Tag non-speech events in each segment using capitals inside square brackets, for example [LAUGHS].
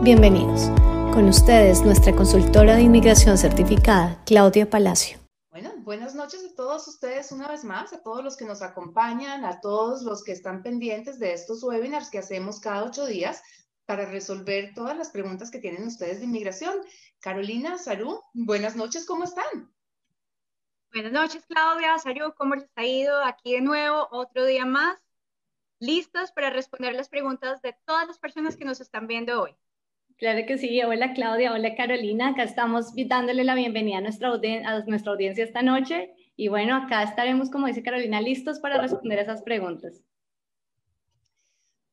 Bienvenidos. Con ustedes, nuestra consultora de inmigración certificada, Claudia Palacio. Bueno, buenas noches a todos ustedes una vez más, a todos los que nos acompañan, a todos los que están pendientes de estos webinars que hacemos cada ocho días para resolver todas las preguntas que tienen ustedes de inmigración. Carolina, Saru, buenas noches, ¿cómo están? Buenas noches, Claudia, Saru, ¿cómo les ha ido? Aquí de nuevo, otro día más, listos para responder las preguntas de todas las personas que nos están viendo hoy. Claro que sí. Hola Claudia, hola Carolina. Acá estamos dándole la bienvenida a nuestra, audiencia esta noche. Y bueno, acá estaremos, como dice Carolina, listos para responder esas preguntas.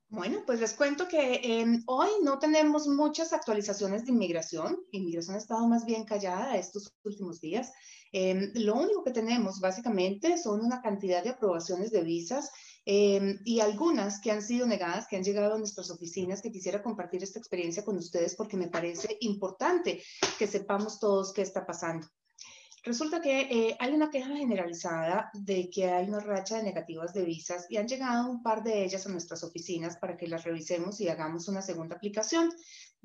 Bueno, pues les cuento que em, hoy no tenemos muchas actualizaciones de inmigración. Inmigración ha estado más bien callada estos últimos días. Em, lo único que tenemos básicamente son una cantidad de aprobaciones de visas Em, y algunas que han sido negadas, que han llegado a nuestras oficinas, que quisiera compartir esta experiencia con ustedes porque me parece importante que sepamos todos qué está pasando. Resulta que eh, hay una queja generalizada de que hay una racha de negativas de visas y han llegado un par de ellas a nuestras oficinas para que las revisemos y hagamos una segunda aplicación.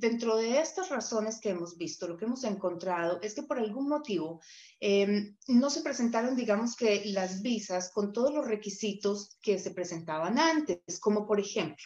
Dentro de estas razones que hemos visto, lo que hemos encontrado es que por algún motivo em, no se presentaron, digamos que las visas con todos los requisitos que se presentaban antes, como por ejemplo,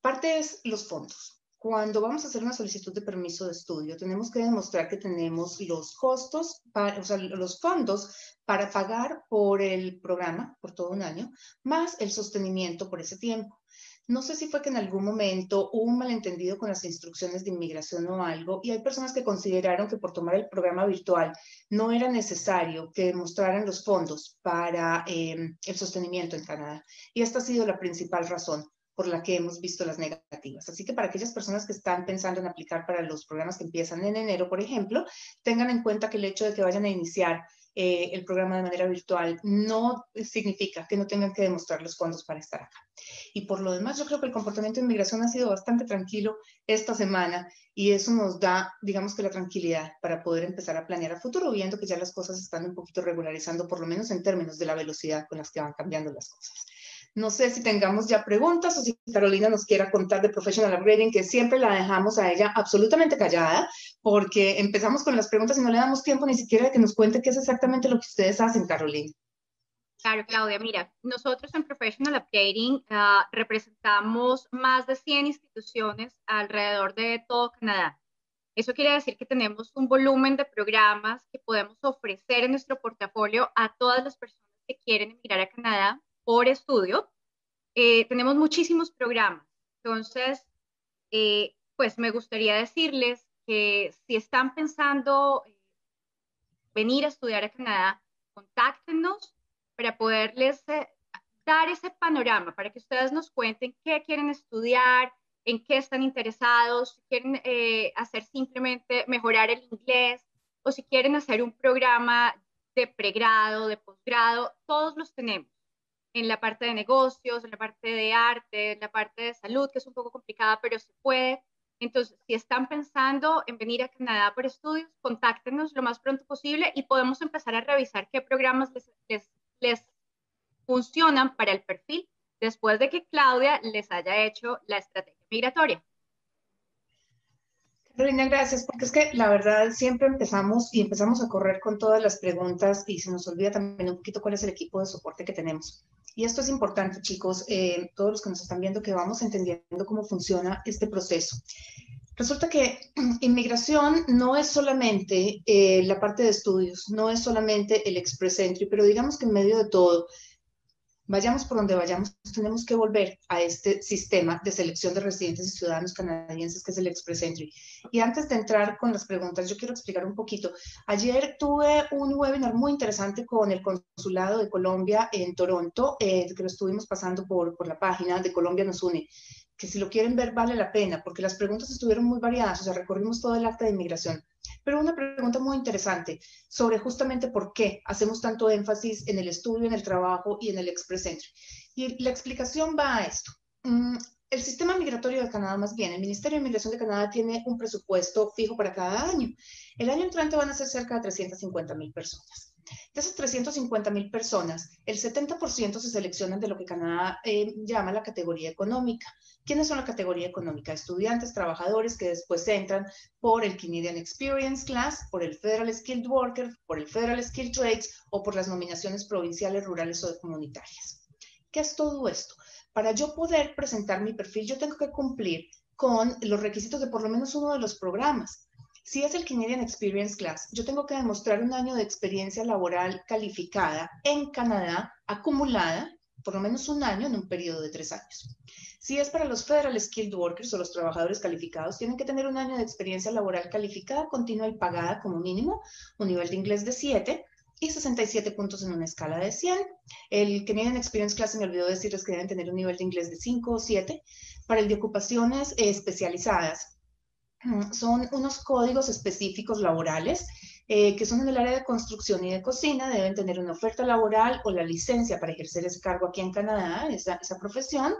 parte es los fondos. Cuando vamos a hacer una solicitud de permiso de estudio, tenemos que demostrar que tenemos los costos, o sea, los fondos para pagar por el programa por todo un año, más el sostenimiento por ese tiempo. No sé si fue que en algún momento hubo un malentendido con las instrucciones de inmigración o algo, y hay personas que consideraron que por tomar el programa virtual no era necesario que demostraran los fondos para em, el sostenimiento en Canadá. Y esta ha sido la principal razón por la que hemos visto las negativas. Así que para aquellas personas que están pensando en aplicar para los programas que empiezan en enero, por ejemplo, tengan en cuenta que el hecho de que vayan a iniciar eh, el programa de manera virtual no significa que no tengan que demostrar los fondos para estar acá. Y por lo demás, yo creo que el comportamiento de inmigración ha sido bastante tranquilo esta semana y eso nos da, digamos que la tranquilidad para poder empezar a planear a futuro, viendo que ya las cosas están un poquito regularizando, por lo menos en términos de la velocidad con las que van cambiando las cosas. No sé si tengamos ya preguntas o si Carolina nos quiera contar de Professional Upgrading, que siempre la dejamos a ella absolutamente callada, porque empezamos con las preguntas y no le damos tiempo ni siquiera de que nos cuente qué es exactamente lo que ustedes hacen, Carolina. Claro, Claudia, mira, nosotros en Professional Upgrading ah, representamos más de 100 instituciones alrededor de todo Canadá. Eso quiere decir que tenemos un volumen de programas que podemos ofrecer en nuestro portafolio a todas las personas que quieren emigrar a Canadá por estudio. Eh, tenemos muchísimos programas. Entonces, eh, pues me gustaría decirles que si están pensando eh, venir a estudiar a Canadá, contáctenos para poderles dar ese panorama, para que ustedes nos cuenten qué quieren estudiar, en qué están interesados, si quieren hacer simplemente mejorar el inglés o si quieren hacer un programa de pregrado, de posgrado, todos los tenemos en la parte de negocios, en la parte de arte, en la parte de salud, que es un poco complicada, pero se puede. Entonces, si están pensando en venir a Canadá por estudios, contáctenos lo más pronto posible y podemos empezar a revisar qué programas les, les, funcionan para el perfil después de que Claudia les haya hecho la estrategia migratoria. Carolina, gracias, porque es que la verdad siempre empezamos y empezamos a correr con todas las preguntas y se nos olvida también un poquito cuál es el equipo de soporte que tenemos. Y esto es importante, chicos, eh, todos los que nos están viendo, que vamos entendiendo cómo funciona este proceso. Resulta que [CLEARS THROAT] inmigración no es solamente eh, la parte de estudios, no es solamente el Express Entry, pero digamos que en medio de todo Vayamos por donde vayamos, tenemos que volver a este sistema de selección de residentes y ciudadanos canadienses que es el Express Entry. Y antes de entrar con las preguntas, yo quiero explicar un poquito. Ayer tuve un webinar muy interesante con el Consulado de Colombia en Toronto, eh, que lo estuvimos pasando por, por la página de Colombia nos une que si lo quieren ver vale la pena, porque las preguntas estuvieron muy variadas, o sea, recorrimos todo el acta de inmigración. Pero una pregunta muy interesante sobre justamente por qué hacemos tanto énfasis en el estudio, en el trabajo y en el Express Entry. Y la explicación va a esto. Mm, el sistema migratorio de Canadá, más bien, el Ministerio de Inmigración de Canadá tiene un presupuesto fijo para cada año. El año entrante van a ser cerca de 350 mil personas. De esas 350 mil personas, el 70% se seleccionan de lo que Canadá eh, llama la categoría económica. ¿Quiénes son la categoría económica? Estudiantes, trabajadores que después entran por el Canadian Experience Class, por el Federal Skilled Worker, por el Federal Skilled Trades o por las nominaciones provinciales, rurales o comunitarias. ¿Qué es todo esto? Para yo poder presentar mi perfil, yo tengo que cumplir con los requisitos de por lo menos uno de los programas. Si es el Canadian Experience Class, yo tengo que demostrar un año de experiencia laboral calificada en Canadá, acumulada, por lo menos un año en un periodo de tres años. Si es para los Federal Skilled Workers o los trabajadores calificados, tienen que tener un año de experiencia laboral calificada, continua y pagada como mínimo, un nivel de inglés de 7 y 67 puntos en una escala de 100. El Canadian Experience Class, me olvidó decirles que deben tener un nivel de inglés de 5 o 7. Para el de ocupaciones especializadas, mm, son unos códigos específicos laborales eh, que son en el área de construcción y de cocina, deben tener una oferta laboral o la licencia para ejercer ese cargo aquí en Canadá, esa, esa profesión,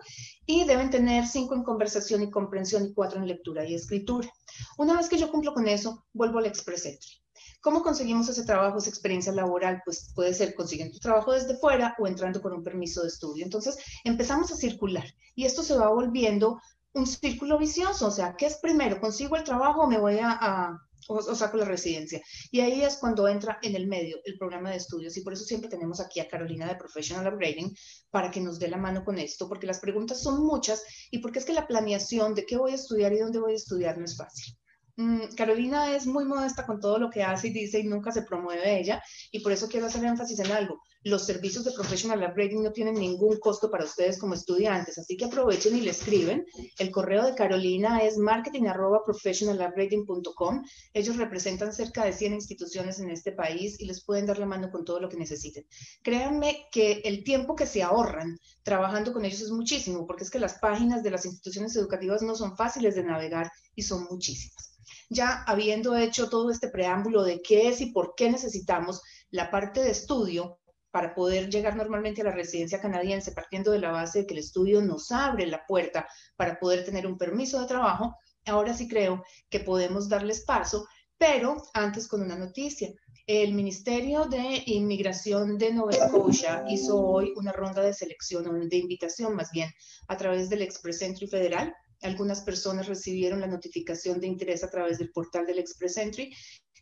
y deben tener cinco en conversación y comprensión y cuatro en lectura y escritura. Una vez que yo cumplo con eso, vuelvo al Express Entry. ¿Cómo conseguimos ese trabajo, esa experiencia laboral? Pues puede ser consiguiendo trabajo desde fuera o entrando con un permiso de estudio. Entonces empezamos a circular y esto se va volviendo un círculo vicioso. O sea, ¿qué es primero? ¿Consigo el trabajo o me voy a, o, saco la residencia. Y ahí es cuando entra en el medio el programa de estudios y por eso siempre tenemos aquí a Carolina de Professional Upgrading para que nos dé la mano con esto, porque las preguntas son muchas y porque es que la planeación de qué voy a estudiar y dónde voy a estudiar no es fácil. Mm, Carolina es muy modesta con todo lo que hace y dice y nunca se promueve ella y por eso quiero hacer énfasis en algo. Los servicios de Professional Upgrading no tienen ningún costo para ustedes como estudiantes, así que aprovechen y le escriben. El correo de Carolina es marketing.professionalupgrading.com. Ellos representan cerca de 100 instituciones en este país y les pueden dar la mano con todo lo que necesiten. Créanme que el tiempo que se ahorran trabajando con ellos es muchísimo, porque es que las páginas de las instituciones educativas no son fáciles de navegar y son muchísimas ya habiendo hecho todo este preámbulo de qué es y por qué necesitamos la parte de estudio para poder llegar normalmente a la residencia canadiense, partiendo de la base de que el estudio nos abre la puerta para poder tener un permiso de trabajo, ahora sí creo que podemos darles paso, pero antes con una noticia. El Ministerio de Inmigración de Nueva Escocia hizo hoy una ronda de selección, de invitación más bien, a través del Express Entry Federal algunas personas recibieron la notificación de interés a través del portal del Express Entry.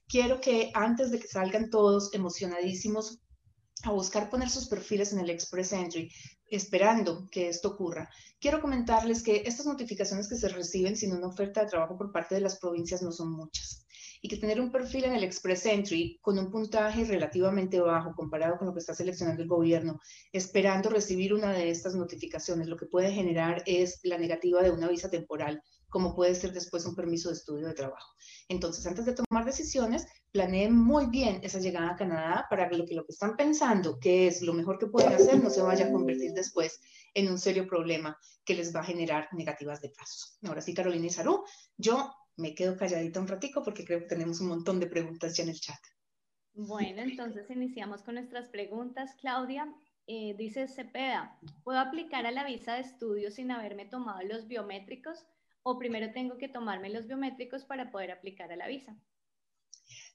Quiero que antes de que salgan todos emocionadísimos a buscar poner sus perfiles en el Express Entry, esperando que esto ocurra. Quiero comentarles que estas notificaciones que se reciben sin una oferta de trabajo por parte de las provincias no son muchas y que tener un perfil en el Express Entry con un puntaje relativamente bajo comparado con lo que está seleccionando el gobierno, esperando recibir una de estas notificaciones, lo que puede generar es la negativa de una visa temporal, como puede ser después un permiso de estudio de trabajo. Entonces, antes de tomar decisiones, planeen muy bien esa llegada a Canadá para que lo que, están pensando que es lo mejor que pueden hacer no se vaya a convertir después en un serio problema que les va a generar negativas de paso. Ahora sí, Carolina y Sarú, yo me quedo calladita un ratico porque creo que tenemos un montón de preguntas ya en el chat. Bueno, entonces iniciamos con nuestras preguntas. Claudia, eh, dice Cepeda, ¿puedo aplicar a la visa de estudio sin haberme tomado los biométricos o primero tengo que tomarme los biométricos para poder aplicar a la visa?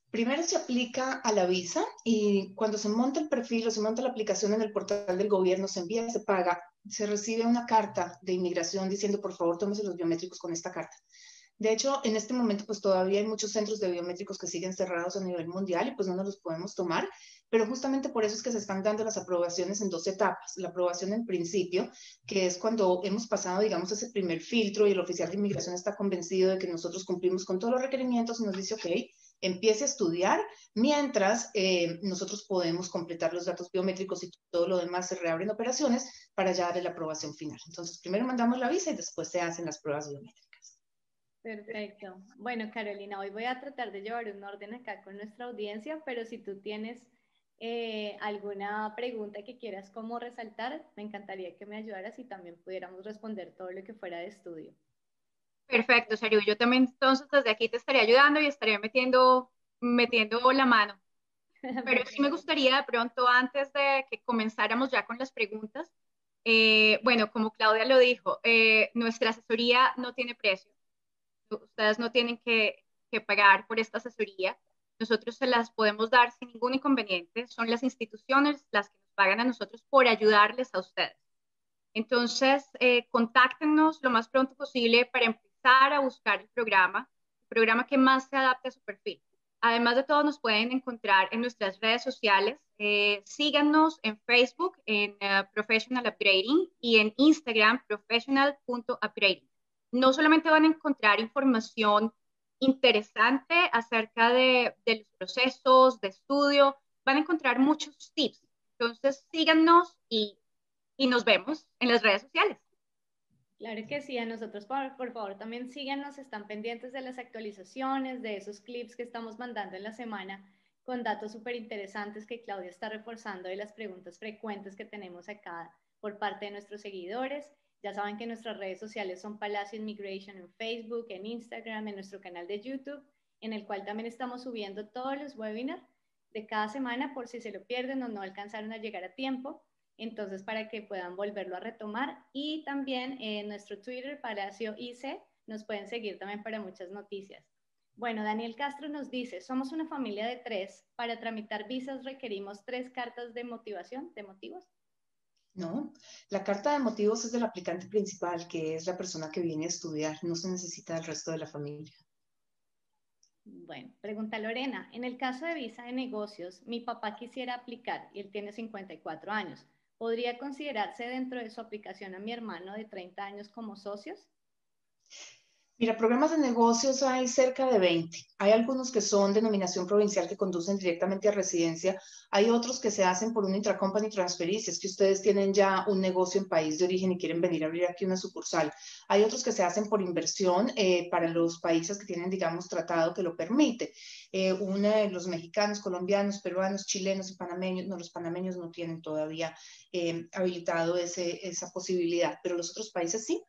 Primero se aplica a la visa y cuando se monta el perfil o se monta la aplicación en el portal del gobierno, se envía, se paga, se recibe una carta de inmigración diciendo, por favor, tómese los biométricos con esta carta. De hecho, en este momento, pues todavía hay muchos centros de biométricos que siguen cerrados a nivel mundial y pues no nos los podemos tomar, pero justamente por eso es que se están dando las aprobaciones en dos etapas. La aprobación en principio, que es cuando hemos pasado, digamos, ese primer filtro y el oficial de inmigración está convencido de que nosotros cumplimos con todos los requerimientos y nos dice, ok, empiece a estudiar, mientras eh, nosotros podemos completar los datos biométricos y todo lo demás se reabren operaciones para ya darle la aprobación final. Entonces, primero mandamos la visa y después se hacen las pruebas biométricas. Perfecto. Bueno, Carolina, hoy voy a tratar de llevar un orden acá con nuestra audiencia, pero si tú tienes eh, alguna pregunta que quieras como resaltar, me encantaría que me ayudaras y también pudiéramos responder todo lo que fuera de estudio. Perfecto, Sario. Yo también entonces desde aquí te estaría ayudando y estaría metiendo, metiendo la mano. [LAUGHS] Pero sí me gustaría de pronto, antes de que comenzáramos ya con las preguntas, eh, bueno, como Claudia lo dijo, eh, nuestra asesoría no tiene precio ustedes no tienen que, pagar por esta asesoría. nosotros se las podemos dar sin ningún inconveniente. Son las instituciones las que nos pagan a nosotros por ayudarles a ustedes. Entonces, eh, contáctenos lo más pronto posible para empezar a buscar el programa, el programa que más se adapte a su perfil. Además de todo, nos pueden encontrar en nuestras redes sociales. Eh, síganos en Facebook, en eh, Professional Upgrading y en Instagram, professional.upgrading. No solamente van a encontrar información interesante acerca de, los procesos de estudio, van a encontrar muchos tips. Entonces, síganos y, y nos vemos en las redes sociales. Claro que sí, a nosotros por, por, favor también síganos, están pendientes de las actualizaciones, de esos clips que estamos mandando en la semana con datos súper interesantes que Claudia está reforzando de las preguntas frecuentes que tenemos acá por parte de nuestros seguidores. Ya saben que nuestras redes sociales son Palacio Immigration en Facebook, en Instagram, en nuestro canal de YouTube, en el cual también estamos subiendo todos los webinars de cada semana por si se lo pierden o no alcanzaron a llegar a tiempo entonces para que puedan volverlo a retomar. Y también en nuestro Twitter, Palacio IC, nos pueden seguir también para muchas noticias. Bueno, Daniel Castro nos dice, somos una familia de tres, para tramitar visas requerimos tres cartas de motivación, de motivos. No, la carta de motivos es del aplicante principal, que es la persona que viene a estudiar, no se necesita del resto de la familia. Bueno, pregunta Lorena, en el caso de visa de negocios, mi papá quisiera aplicar y él tiene 54 años ¿podría considerarse dentro de su aplicación a mi hermano de 30 años como socios? Mira, programas de negocios hay cerca de 20. Hay algunos que son denominación provincial que conducen directamente a residencia. Hay otros que se hacen por un intracompany transfer, si es que ustedes tienen ya un negocio en país de origen y quieren venir a abrir aquí una sucursal. Hay otros que se hacen por inversión eh, para los países que tienen, digamos, tratado que lo permite. Eh, uno de los mexicanos, colombianos, peruanos, chilenos y panameños, no, los panameños no tienen todavía eh, habilitado ese, esa posibilidad, pero los otros países sí.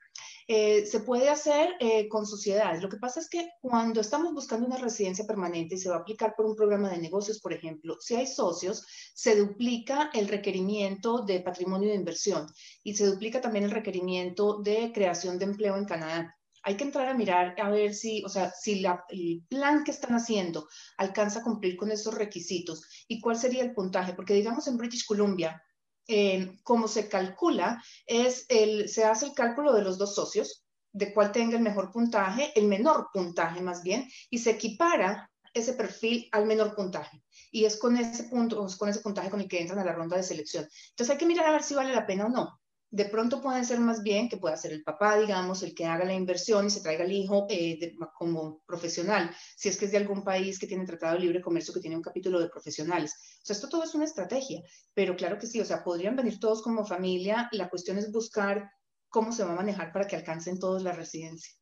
Eh, se puede hacer eh, con sociedades. Lo que pasa es que cuando estamos buscando una residencia permanente y se va a aplicar por un programa de negocios, por ejemplo, si hay socios, se duplica el requerimiento de patrimonio de inversión y se duplica también el requerimiento de creación de empleo en Canadá. Hay que entrar a mirar a ver si, o sea, si el plan que están haciendo alcanza a cumplir con esos requisitos y cuál sería el puntaje, porque digamos en British Columbia, eh, cómo se calcula es el, se hace el cálculo de los dos socios, de cuál tenga el mejor puntaje, el menor puntaje más bien, y se equipara ese perfil al menor puntaje. Y es con ese punto, con ese puntaje con el que entran a la ronda de selección. Entonces hay que mirar a ver si vale la pena o no de pronto puede ser más bien que pueda ser el papá, digamos, el que haga la inversión y se traiga el hijo eh, como profesional, si es que es de algún país que tiene tratado de libre comercio, que tiene un capítulo de profesionales. O sea, esto todo es una estrategia, pero claro que sí, o sea, podrían venir todos como familia, la cuestión es buscar cómo se va a manejar para que alcancen todos la residencia.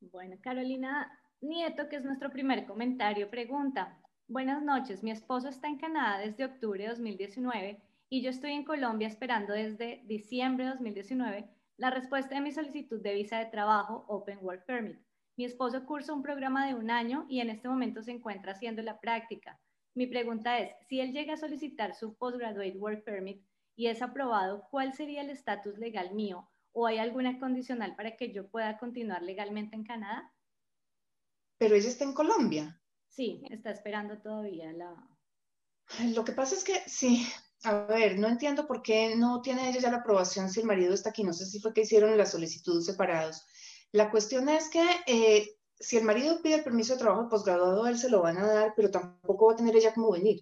Bueno, Carolina Nieto, que es nuestro primer comentario, pregunta, buenas noches, mi esposo está en Canadá desde octubre de 2019 y yo estoy en Colombia esperando desde diciembre de 2019 la respuesta de mi solicitud de visa de trabajo Open Work Permit. Mi esposo cursa un programa de un año y en este momento se encuentra haciendo la práctica. Mi pregunta es, si él llega a solicitar su Postgraduate Work Permit y es aprobado, ¿cuál sería el estatus legal mío? ¿O hay alguna condicional para que yo pueda continuar legalmente en Canadá? Pero ella está en Colombia. Sí, está esperando todavía la... Lo que pasa es que sí, a ver, no entiendo por qué no tiene ella ya la aprobación si el marido está aquí. No sé si fue que hicieron la solicitud separados. La cuestión es que eh, si el marido pide el permiso de trabajo de posgraduado, él se lo van a dar, pero tampoco va a tener ella como venir.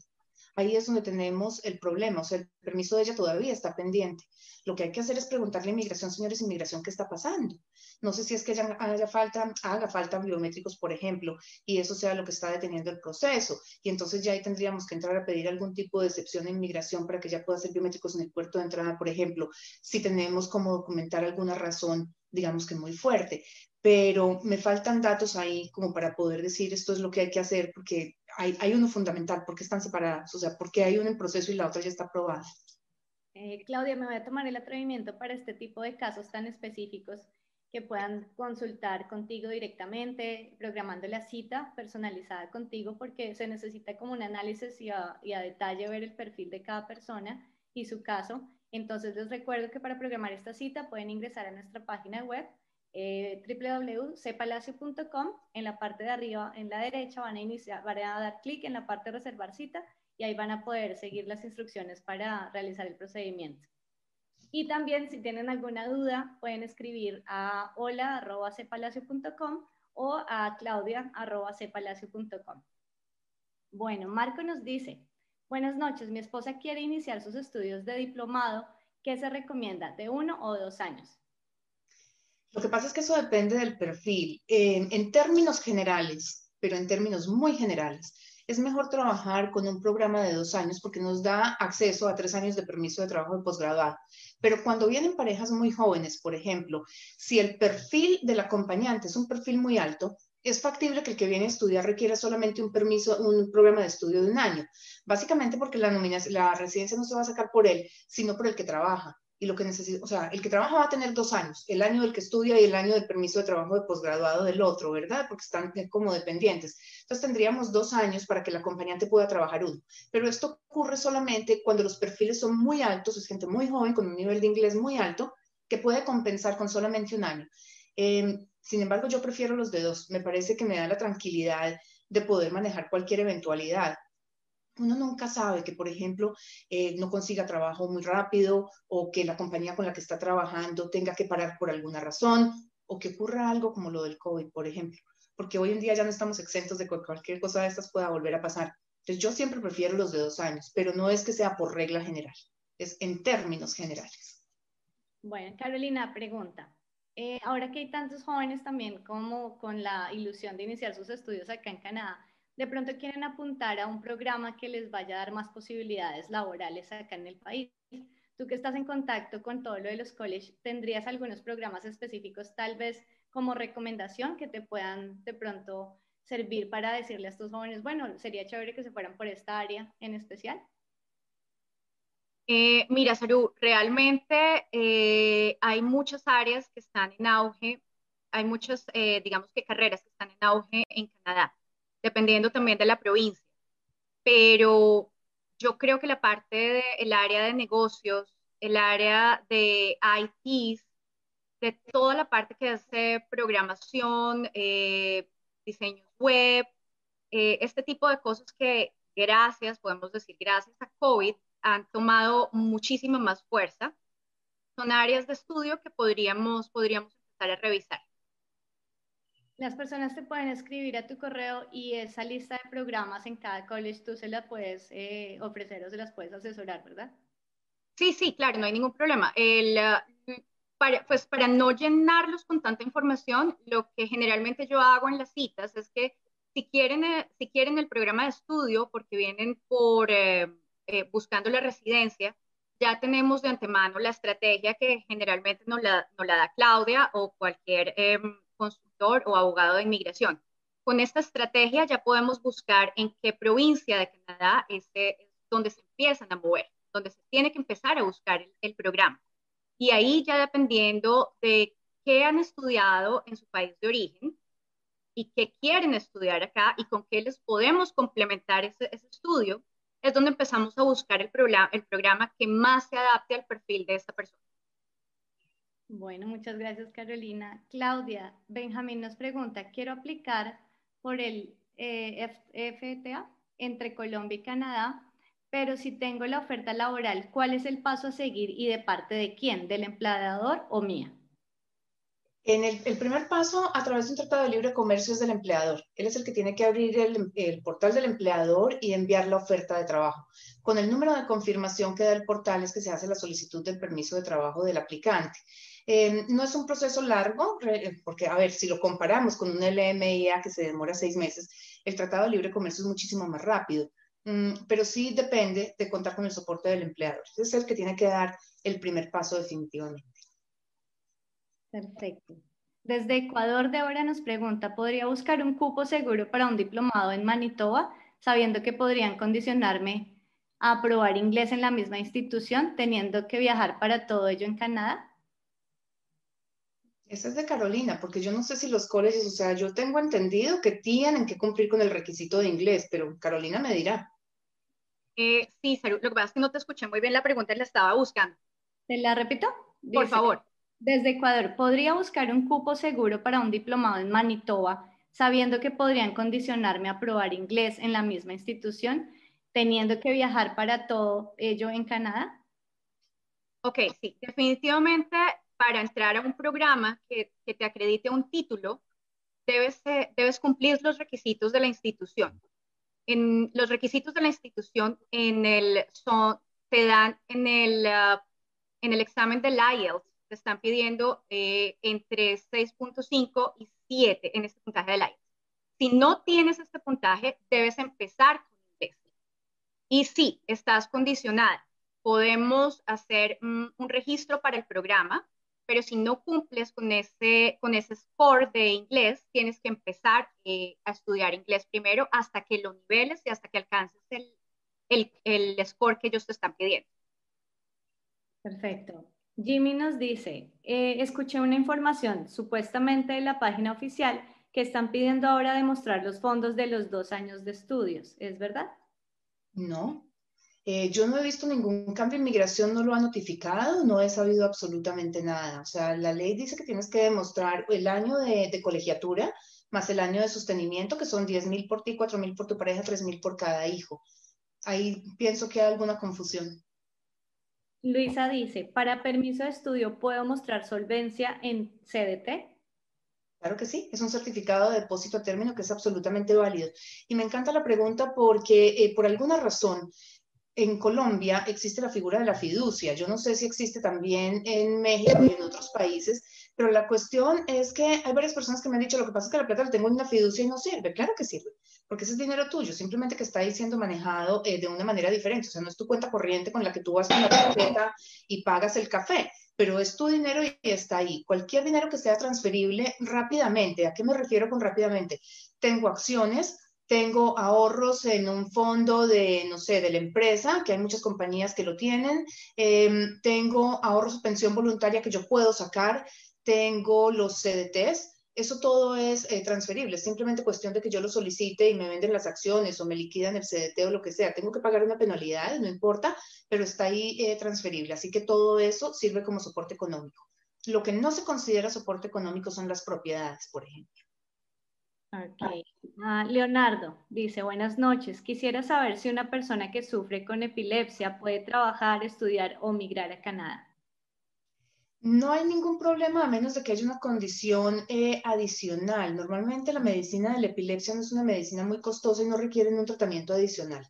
Ahí es donde tenemos el problema, o sea, el permiso de ella todavía está pendiente. Lo que hay que hacer es preguntarle a inmigración, señores, inmigración, ¿qué está pasando? No sé si es que haya falta, haga falta biométricos, por ejemplo, y eso sea lo que está deteniendo el proceso. Y entonces ya ahí tendríamos que entrar a pedir algún tipo de excepción en inmigración para que ya pueda hacer biométricos en el puerto de entrada, por ejemplo, si tenemos como documentar alguna razón, digamos que muy fuerte pero me faltan datos ahí como para poder decir esto es lo que hay que hacer, porque hay, uno fundamental, porque están separadas, o sea, porque hay uno en proceso y la otra ya está aprobada. Eh, Claudia, me voy a tomar el atrevimiento para este tipo de casos tan específicos que puedan consultar contigo directamente, programando la cita personalizada contigo, porque se necesita como un análisis y a, y a detalle ver el perfil de cada persona y su caso. Entonces les recuerdo que para programar esta cita pueden ingresar a nuestra página web eh, www.cepalacio.com. En la parte de arriba, en la derecha, van a, iniciar, van a dar clic en la parte reservar cita y ahí van a poder seguir las instrucciones para realizar el procedimiento. Y también si tienen alguna duda, pueden escribir a hola.cepalacio.com o a claudia.cepalacio.com. Bueno, Marco nos dice, buenas noches, mi esposa quiere iniciar sus estudios de diplomado. ¿Qué se recomienda? ¿De uno o dos años? Lo que pasa es que eso depende del perfil. en términos generales, pero en términos muy generales, es mejor trabajar con un programa de dos años porque nos da acceso a tres años de permiso de trabajo de posgraduado. Pero cuando vienen parejas muy jóvenes, por ejemplo, si el perfil del acompañante es un perfil muy alto, es factible que el que viene a estudiar requiera solamente un permiso, un programa de estudio de un año, básicamente porque la, la residencia no se va a sacar por él, sino por el que trabaja lo que necesita, o sea, el que trabaja va a tener dos años, el año del que estudia y el año del permiso de trabajo de posgraduado del otro, ¿verdad? Porque están como dependientes. Entonces tendríamos dos años para que el acompañante pueda trabajar uno. Pero esto ocurre solamente cuando los perfiles son muy altos, es gente muy joven con un nivel de inglés muy alto que puede compensar con solamente un año. Em, sin embargo, yo prefiero los de dos. Me parece que me da la tranquilidad de poder manejar cualquier eventualidad uno nunca sabe que, por ejemplo, eh, no consiga trabajo muy rápido o que la compañía con la que está trabajando tenga que parar por alguna razón o que ocurra algo como lo del COVID, por ejemplo, porque hoy en día ya no estamos exentos de que cualquier cosa de estas pueda volver a pasar. Entonces yo siempre prefiero los de dos años, pero no es que sea por regla general, es en términos generales. Bueno, Carolina, pregunta. Eh, ahora que hay tantos jóvenes también como con la ilusión de iniciar sus estudios acá en Canadá, de pronto quieren apuntar a un programa que les vaya a dar más posibilidades laborales acá en el país. Tú que estás en contacto con todo lo de los colleges, ¿tendrías algunos programas específicos tal vez como recomendación que te puedan de pronto servir para decirle a estos jóvenes, bueno, sería chévere que se fueran por esta área en especial? Eh, mira, Saru, realmente eh, hay muchas áreas que están en auge, hay muchas, eh, digamos que carreras que están en auge en Canadá dependiendo también de la provincia. Pero yo creo que la parte del área de negocios, el área de IT, de toda la parte que hace programación, eh, diseños web, eh, este tipo de cosas que gracias, podemos decir gracias a COVID, han tomado muchísima más fuerza, son áreas de estudio que podríamos, podríamos empezar a revisar. Las personas te pueden escribir a tu correo y esa lista de programas en cada college tú se las puedes eh, ofrecer o se las puedes asesorar, ¿verdad? Sí, sí, claro, no hay ningún problema. El, para, pues para no llenarlos con tanta información, lo que generalmente yo hago en las citas es que si quieren, eh, si quieren el programa de estudio, porque vienen por eh, buscando la residencia, ya tenemos de antemano la estrategia que generalmente nos la, nos la da Claudia o cualquier em, o abogado de inmigración. Con esta estrategia ya podemos buscar en qué provincia de Canadá es, donde se empiezan a mover, donde se tiene que empezar a buscar el, programa. Y ahí ya dependiendo de qué han estudiado en su país de origen y qué quieren estudiar acá y con qué les podemos complementar ese, estudio, es donde empezamos a buscar el programa, el programa que más se adapte al perfil de esta persona. Bueno, muchas gracias Carolina. Claudia, Benjamín nos pregunta, quiero aplicar por el eh, FTA entre Colombia y Canadá, pero si tengo la oferta laboral, ¿cuál es el paso a seguir y de parte de quién? ¿Del empleador o mía? En el, primer paso, a través de un tratado de libre comercio, es del empleador. Él es el que tiene que abrir el, el, portal del empleador y enviar la oferta de trabajo. Con el número de confirmación que da el portal es que se hace la solicitud del permiso de trabajo del aplicante. Eh, no es un proceso largo, porque, a ver, si lo comparamos con un LMIA que se demora seis meses, el Tratado de Libre Comercio es muchísimo más rápido, mm, pero sí depende de contar con el soporte del empleador. Es el que tiene que dar el primer paso definitivamente. Perfecto. Desde Ecuador, Débora nos pregunta, ¿podría buscar un cupo seguro para un diplomado en Manitoba, sabiendo que podrían condicionarme a aprobar inglés en la misma institución, teniendo que viajar para todo ello en Canadá? Esa es de Carolina, porque yo no sé si los colegios, o sea, yo tengo entendido que tienen que cumplir con el requisito de inglés, pero Carolina me dirá. Eh, sí, lo que pasa es que no te escuché muy bien la pregunta y la estaba buscando. ¿Te la repito? Por favor. Desde Ecuador, ¿podría buscar un cupo seguro para un diplomado en Manitoba, sabiendo que podrían condicionarme a probar inglés en la misma institución, teniendo que viajar para todo ello en Canadá? Ok, sí, definitivamente para entrar a un programa que, te acredite un título, debes, eh, debes cumplir los requisitos de la institución. En los requisitos de la institución en el, son, te dan en el, ah, examen del IELTS te están pidiendo eh, entre 6.5 y 7 en este puntaje del IELTS. Si no tienes este puntaje, debes empezar con inglés. Y si estás condicionada, podemos hacer un, registro para el programa, pero si no cumples con ese, con ese score de inglés, tienes que empezar eh, a estudiar inglés primero hasta que lo niveles y hasta que alcances el, el, el score que ellos te están pidiendo. Perfecto. Jimmy nos dice, eh, escuché una información supuestamente de la página oficial que están pidiendo ahora demostrar los fondos de los dos años de estudios. ¿Es verdad? No. Eh, yo no he visto ningún cambio. Inmigración no lo ha notificado, no he sabido absolutamente nada. O sea, la ley dice que tienes que demostrar el año de, de colegiatura más el año de sostenimiento, que son 10 mil por ti, 4 mil por tu pareja, 3 mil por cada hijo. Ahí pienso que hay alguna confusión. Luisa dice, para permiso de estudio, ¿puedo mostrar solvencia en CDT? Claro que sí, es un certificado de depósito a término que es absolutamente válido. Y me encanta la pregunta porque eh, por alguna razón en Colombia existe la figura de la fiducia. Yo no sé si existe también en México y en otros países, pero la cuestión es que hay varias personas que me han dicho, lo que pasa es que la plata la tengo en una fiducia y no sirve. Claro que sirve, porque ese es dinero tuyo, simplemente que está ahí siendo manejado eh, de una manera diferente. O sea, no es tu cuenta corriente con la que tú vas con la tarjeta y pagas el café, pero es tu dinero y está ahí. Cualquier dinero que sea transferible rápidamente, ¿a qué me refiero con rápidamente? Tengo acciones, tengo ahorros en un fondo de, no sé, de la empresa, que hay muchas compañías que lo tienen, em, tengo ahorros o pensión voluntaria que yo puedo sacar, tengo los CDTs, eso todo es eh, transferible, es simplemente cuestión de que yo lo solicite y me venden las acciones o me liquidan el CDT o lo que sea. Tengo que pagar una penalidad, no importa, pero está ahí eh, transferible. Así que todo eso sirve como soporte económico. Lo que no se considera soporte económico son las propiedades, por ejemplo. Ok. Ah, Leonardo dice, buenas noches. Quisiera saber si una persona que sufre con epilepsia puede trabajar, estudiar o migrar a Canadá. No hay ningún problema a menos de que haya una condición eh, adicional. Normalmente la medicina de la epilepsia no es una medicina muy costosa y no requiere un tratamiento adicional.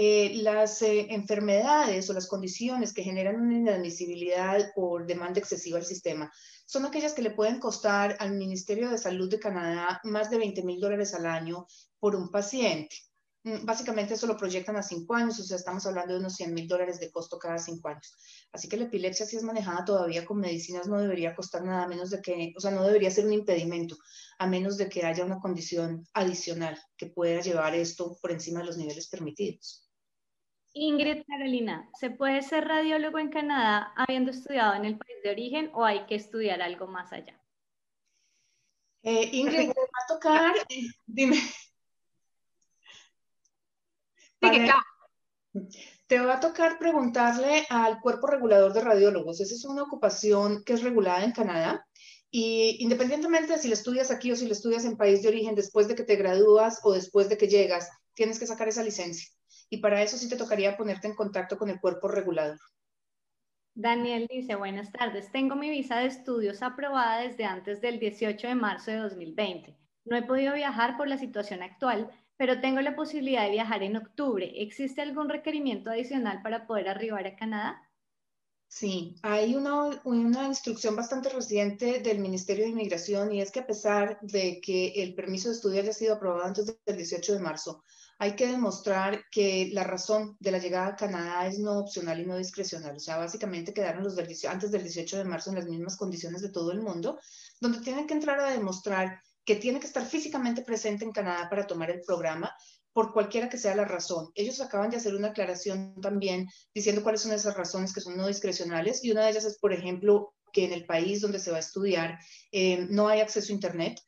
Eh, las eh, enfermedades o las condiciones que generan una inadmisibilidad por demanda excesiva al sistema son aquellas que le pueden costar al Ministerio de Salud de Canadá más de 20 mil dólares al año por un paciente. Mm, básicamente eso lo proyectan a cinco años, o sea, estamos hablando de unos 100 mil dólares de costo cada cinco años. Así que la epilepsia, si es manejada todavía con medicinas, no debería costar nada menos de que, o sea, no debería ser un impedimento, a menos de que haya una condición adicional que pueda llevar esto por encima de los niveles permitidos. Ingrid Carolina, ¿se puede ser radiólogo en Canadá habiendo estudiado en el país de origen o hay que estudiar algo más allá? Eh, Ingrid, te va a tocar, eh, dime. Te va a tocar preguntarle al cuerpo regulador de radiólogos. Esa es una ocupación que es regulada en Canadá. Y independientemente de si la estudias aquí o si la estudias en país de origen, después de que te gradúas o después de que llegas, tienes que sacar esa licencia y para eso sí te tocaría ponerte en contacto con el cuerpo regulador. Daniel dice, buenas tardes, tengo mi visa de estudios aprobada desde antes del 18 de marzo de 2020. No he podido viajar por la situación actual, pero tengo la posibilidad de viajar en octubre. ¿Existe algún requerimiento adicional para poder arribar a Canadá? Sí, hay una, una, instrucción bastante reciente del Ministerio de Inmigración y es que a pesar de que el permiso de estudio haya sido aprobado antes del 18 de marzo, hay que demostrar que la razón de la llegada a Canadá es no opcional y no discrecional. O sea, básicamente quedaron los del, antes del 18 de marzo en las mismas condiciones de todo el mundo, donde tienen que entrar a demostrar que tiene que estar físicamente presente en Canadá para tomar el programa, por cualquiera que sea la razón. Ellos acaban de hacer una aclaración también diciendo cuáles son esas razones que son no discrecionales y una de ellas es, por ejemplo, que en el país donde se va a estudiar eh, no hay acceso a Internet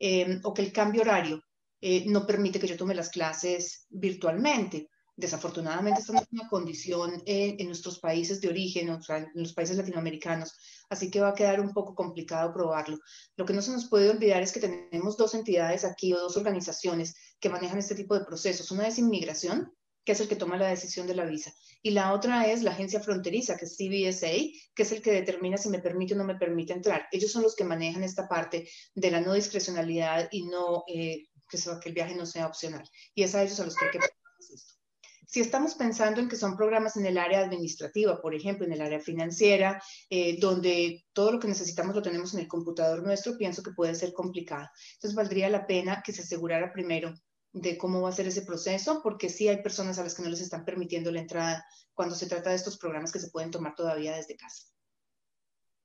eh, o que el cambio horario eh, no permite que yo tome las clases virtualmente Desafortunadamente, esta no es una condición en nuestros países de origen, o sea, en los países latinoamericanos, así que va a quedar un poco complicado probarlo. Lo que no se nos puede olvidar es que tenemos dos entidades aquí o dos organizaciones que manejan este tipo de procesos. Una es inmigración, que es el que toma la decisión de la visa, y la otra es la agencia fronteriza, que es CBSA, que es el que determina si me permite o no me permite entrar. Ellos son los que manejan esta parte de la no discrecionalidad y no eh, que, que el viaje no sea opcional. Y es a ellos a los que hay que esto. Si estamos pensando en que son programas en el área administrativa, por ejemplo, en el área financiera, eh, donde todo lo que necesitamos lo tenemos en el computador nuestro, pienso que puede ser complicado. Entonces, valdría la pena que se asegurara primero de cómo va a ser ese proceso, porque sí hay personas a las que no les están permitiendo la entrada cuando se trata de estos programas que se pueden tomar todavía desde casa.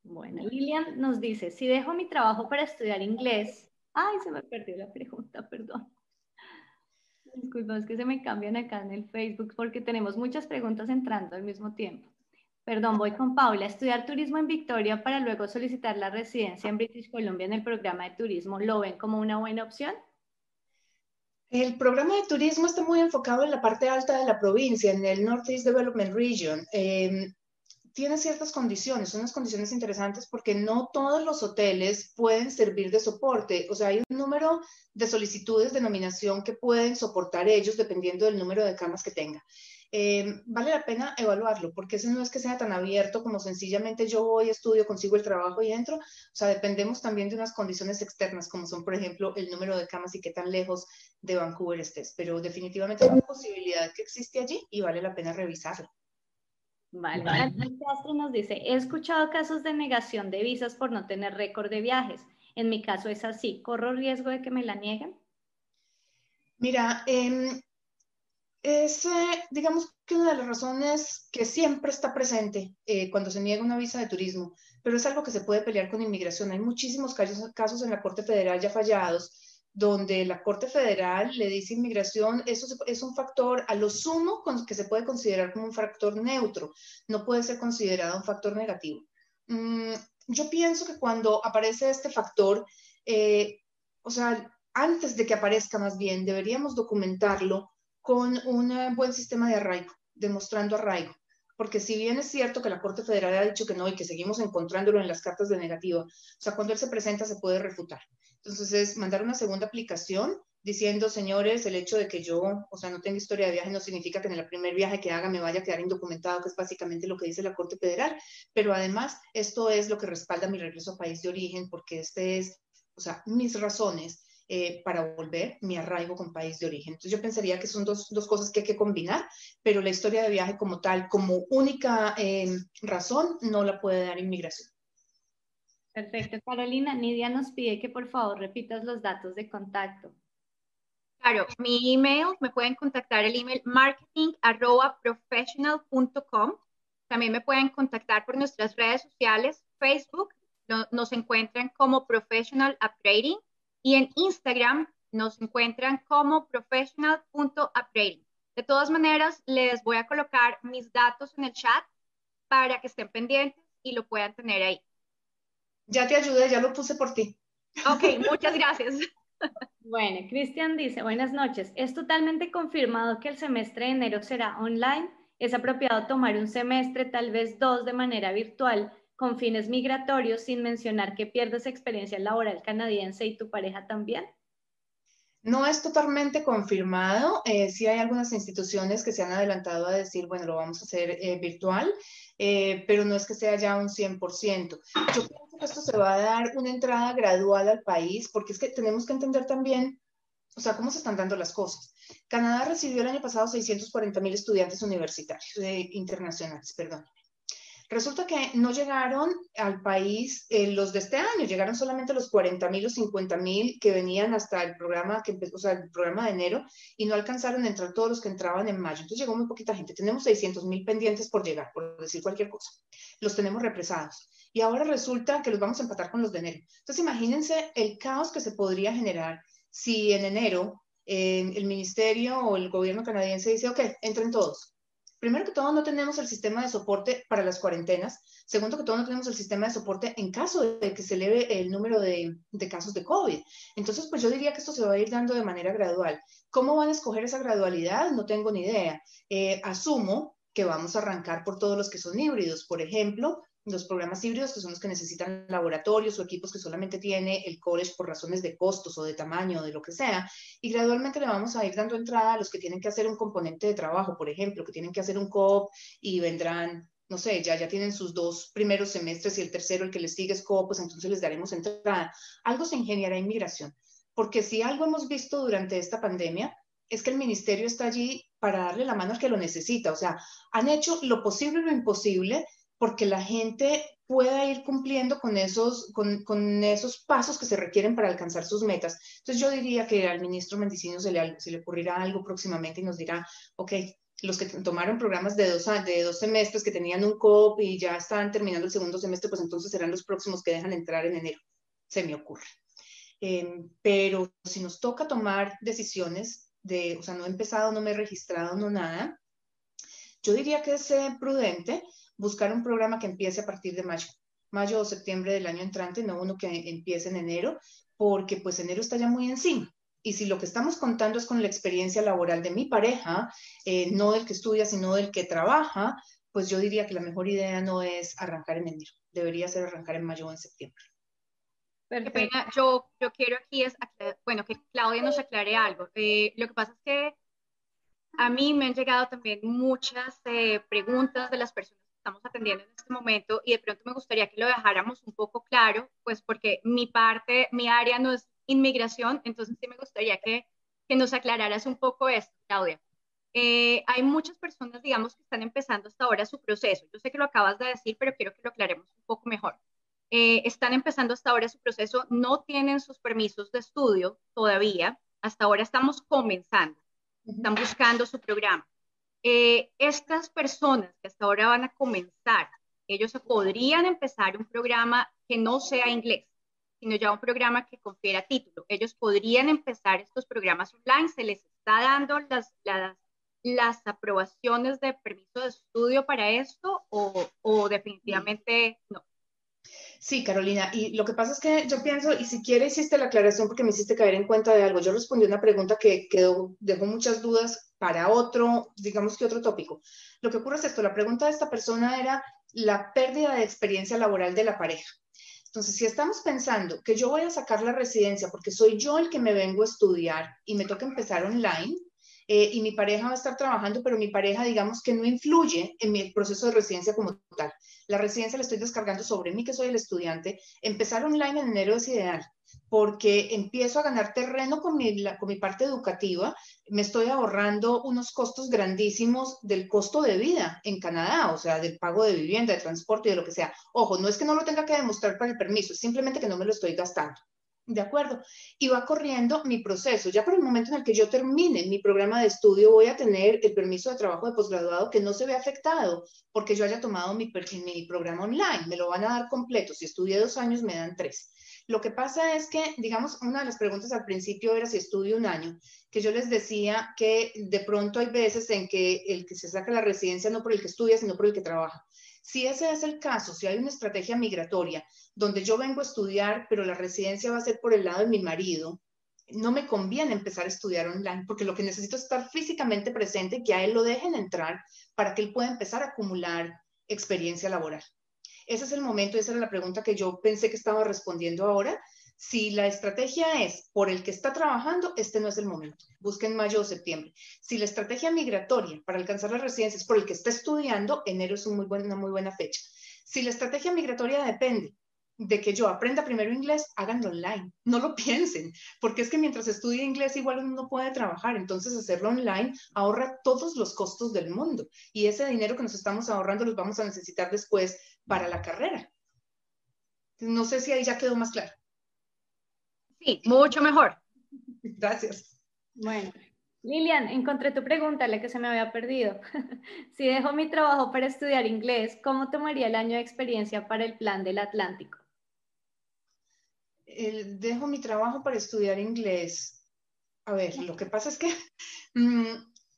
Bueno, Lilian nos dice, si dejo mi trabajo para estudiar inglés, ay, se me perdió la pregunta, [LAUGHS] perdón. Disculpa, es que se me cambian acá en el Facebook porque tenemos muchas preguntas entrando al mismo tiempo. Perdón, voy con Paula. Estudiar turismo en Victoria para luego solicitar la residencia en British Columbia en el programa de turismo, ¿lo ven como una buena opción? El programa de turismo está muy enfocado en la parte alta de la provincia, en el Northeast Development Region. Em, tiene ciertas condiciones, unas condiciones interesantes porque no todos los hoteles pueden servir de soporte. O sea, hay un número de solicitudes de nominación que pueden soportar ellos dependiendo del número de camas que tenga. Eh, vale la pena evaluarlo, porque ese no es que sea tan abierto como sencillamente yo voy, estudio, consigo el trabajo y entro. O sea, dependemos también de unas condiciones externas, como son, por ejemplo, el número de camas y qué tan lejos de Vancouver estés. Pero definitivamente es una posibilidad que existe allí y vale la pena revisarlo. Vale. Castro nos dice, he escuchado casos de negación de visas por no tener récord de viajes. En mi caso es así. ¿Corro riesgo de que me la nieguen? Mira, eh, es, digamos que una de las razones que siempre está presente eh, cuando se niega una visa de turismo, pero es algo que se puede pelear con inmigración. Hay muchísimos casos, casos en la Corte Federal ya fallados donde la Corte Federal le dice inmigración, eso es un factor a lo sumo que se puede considerar como un factor neutro, no puede ser considerado un factor negativo. Mm, yo pienso que cuando aparece este factor, eh, o sea, antes de que aparezca más bien, deberíamos documentarlo con un buen sistema de arraigo, demostrando arraigo porque si bien es cierto que la Corte Federal ha dicho que no y que seguimos encontrándolo en las cartas de negativo, o sea, cuando él se presenta se puede refutar. Entonces es mandar una segunda aplicación diciendo, señores, el hecho de que yo, o sea, no tenga historia de viaje no significa que en el primer viaje que haga me vaya a quedar indocumentado, que es básicamente lo que dice la Corte Federal, pero además esto es lo que respalda mi regreso a país de origen, porque este es, o sea, mis razones eh, para volver mi arraigo con país de origen. Entonces yo pensaría que son dos, dos, cosas que hay que combinar, pero la historia de viaje como tal, como única eh, razón, no la puede dar inmigración. Perfecto, Carolina. Nidia nos pide que por favor repitas los datos de contacto. Claro, mi email, me pueden contactar el email marketing.professional.com. También me pueden contactar por nuestras redes sociales, Facebook, nos encuentran como Professional Upgrading y en Instagram nos encuentran como professional.upgrading. De todas maneras, les voy a colocar mis datos en el chat para que estén pendientes y lo puedan tener ahí. Ya te ayudé, ya lo puse por ti. Ok, muchas gracias. [LAUGHS] Bueno, Cristian dice, buenas noches. Es totalmente confirmado que el semestre de enero será online. Es apropiado tomar un semestre, tal vez dos, de manera virtual con fines migratorios sin mencionar que pierdes experiencia laboral canadiense y tu pareja también? No es totalmente confirmado. Eh, sí hay algunas instituciones que se han adelantado a decir, bueno, lo vamos a hacer eh, virtual, eh, pero no es que sea ya un 100%. Yo pienso que esto se va a dar una entrada gradual al país, porque es que tenemos que entender también, o sea, cómo se están dando las cosas. Canadá recibió el año pasado 640 mil estudiantes universitarios, internacionales, perdón. Resulta que no llegaron al país eh, los de este año, llegaron solamente los 40 mil o 50 mil que venían hasta el programa que empezó, o sea, el programa de enero y no alcanzaron a entrar todos los que entraban en mayo. Entonces llegó muy poquita gente. Tenemos 600 mil pendientes por llegar, por decir cualquier cosa. Los tenemos represados. Y ahora resulta que los vamos a empatar con los de enero. Entonces imagínense el caos que se podría generar si en enero eh, el ministerio o el gobierno canadiense dice, ok, entren todos primero que todo no tenemos el sistema de soporte para las cuarentenas, segundo que todo no tenemos el sistema de soporte en caso de que se eleve el número de, casos de COVID. Entonces, pues yo diría que esto se va a ir dando de manera gradual. ¿Cómo van a escoger esa gradualidad? No tengo ni idea. Eh, asumo que vamos a arrancar por todos los que son híbridos. Por ejemplo, los programas híbridos, que son los que necesitan laboratorios o equipos que solamente tiene el college por razones de costos o de tamaño o de lo que sea, y gradualmente le vamos a ir dando entrada a los que tienen que hacer un componente de trabajo, por ejemplo, que tienen que hacer un COP y vendrán, no sé, ya, ya tienen sus dos primeros semestres y el tercero, el que les sigue es COP, pues entonces les daremos entrada. Algo se ingeniará en migración, porque si algo hemos visto durante esta pandemia, es que el ministerio está allí para darle la mano al que lo necesita. O sea, han hecho lo posible y lo imposible porque la gente pueda ir cumpliendo con esos, con, esos pasos que se requieren para alcanzar sus metas. Entonces yo diría que al ministro Mendicino se le, se le ocurrirá algo próximamente y nos dirá, ok, los que tomaron programas de dos, de dos semestres que tenían un COP y ya están terminando el segundo semestre, pues entonces serán los próximos que dejan entrar en enero. Se me ocurre. Em, pero si nos toca tomar decisiones de, o sea, no he empezado, no me he registrado, no nada, yo diría que es eh, prudente buscar un programa que empiece a partir de mayo, mayo o septiembre del año entrante, no uno que empiece en enero, porque pues enero está ya muy encima. Y si lo que estamos contando es con la experiencia laboral de mi pareja, eh, no del que estudia, sino del que trabaja, pues yo diría que la mejor idea no es arrancar en enero, debería ser arrancar en mayo o en septiembre. Qué pena, yo, yo quiero aquí es, bueno, que Claudia nos aclare algo. Eh, lo que pasa es que a mí me han llegado también muchas eh, preguntas de las personas estamos atendiendo en este momento y de pronto me gustaría que lo dejáramos un poco claro, pues porque mi parte, mi área no es inmigración, entonces sí me gustaría que, que nos aclararas un poco esto, Claudia. Eh, hay muchas personas, digamos, que están empezando hasta ahora su proceso. Yo sé que lo acabas de decir, pero quiero que lo aclaremos un poco mejor. Eh, están empezando hasta ahora su proceso, no tienen sus permisos de estudio todavía, hasta ahora estamos comenzando, están buscando su programa. Eh, estas personas que hasta ahora van a comenzar, ellos podrían empezar un programa que no sea inglés, sino ya un programa que confiera título. Ellos podrían empezar estos programas online, se les está dando las, las, las aprobaciones de permiso de estudio para esto o, o definitivamente no. Sí, Carolina, y lo que pasa es que yo pienso, y si quiere hiciste la aclaración porque me hiciste caer en cuenta de algo, yo respondí una pregunta que quedó, dejó muchas dudas para otro, digamos que otro tópico. Lo que ocurre es esto, la pregunta de esta persona era la pérdida de experiencia laboral de la pareja. Entonces, si estamos pensando que yo voy a sacar la residencia porque soy yo el que me vengo a estudiar y me toca empezar online, eh, y mi pareja va a estar trabajando, pero mi pareja, digamos que no influye en mi proceso de residencia como tal. La residencia la estoy descargando sobre mí, que soy el estudiante. Empezar online en enero es ideal, porque empiezo a ganar terreno con mi, parte educativa, me estoy ahorrando unos costos grandísimos del costo de vida en Canadá, o sea, del pago de vivienda, de transporte y de lo que sea. Ojo, no es que no lo tenga que demostrar para el permiso, simplemente que no me lo estoy gastando. ¿De acuerdo? Y va corriendo mi proceso. Ya por el momento en el que yo termine mi programa de estudio, voy a tener el permiso de trabajo de posgraduado que no se ve afectado porque yo haya tomado mi, programa online. Me lo van a dar completo. Si estudié dos años, me dan tres. Lo que pasa es que, digamos, una de las preguntas al principio era si estudio un año, que yo les decía que de pronto hay veces en que el que se saca la residencia no por el que estudia, sino por el que trabaja. Si ese es el caso, si hay una estrategia migratoria donde yo vengo a estudiar, pero la residencia va a ser por el lado de mi marido, no me conviene empezar a estudiar online porque lo que necesito es estar físicamente presente que a él lo dejen entrar para que él pueda empezar a acumular experiencia laboral. Ese es el momento, esa era la pregunta que yo pensé que estaba respondiendo ahora, si la estrategia es por el que está trabajando, este no es el momento. Busquen mayo o septiembre. Si la estrategia migratoria para alcanzar la residencia es por el que está estudiando, enero es una muy buena fecha. Si la estrategia migratoria depende de que yo aprenda primero inglés, háganlo online. No lo [LAUGHS] piensen, porque es que mientras estudie inglés igual uno no puede trabajar. Entonces hacerlo online ahorra todos los costos del mundo. Y ese dinero que nos estamos ahorrando los vamos a necesitar después para la carrera. No sé si ahí ya quedó más claro. Sí, mucho mejor. [LAUGHS] Gracias. Bueno, Lilian, encontré tu pregunta, la que se me había perdido. [LAUGHS] si dejo mi trabajo para estudiar inglés, ¿cómo tomaría el año de experiencia para el plan del Atlántico? dejo mi trabajo para estudiar inglés. A ver, lo que pasa es que [LAUGHS] mm,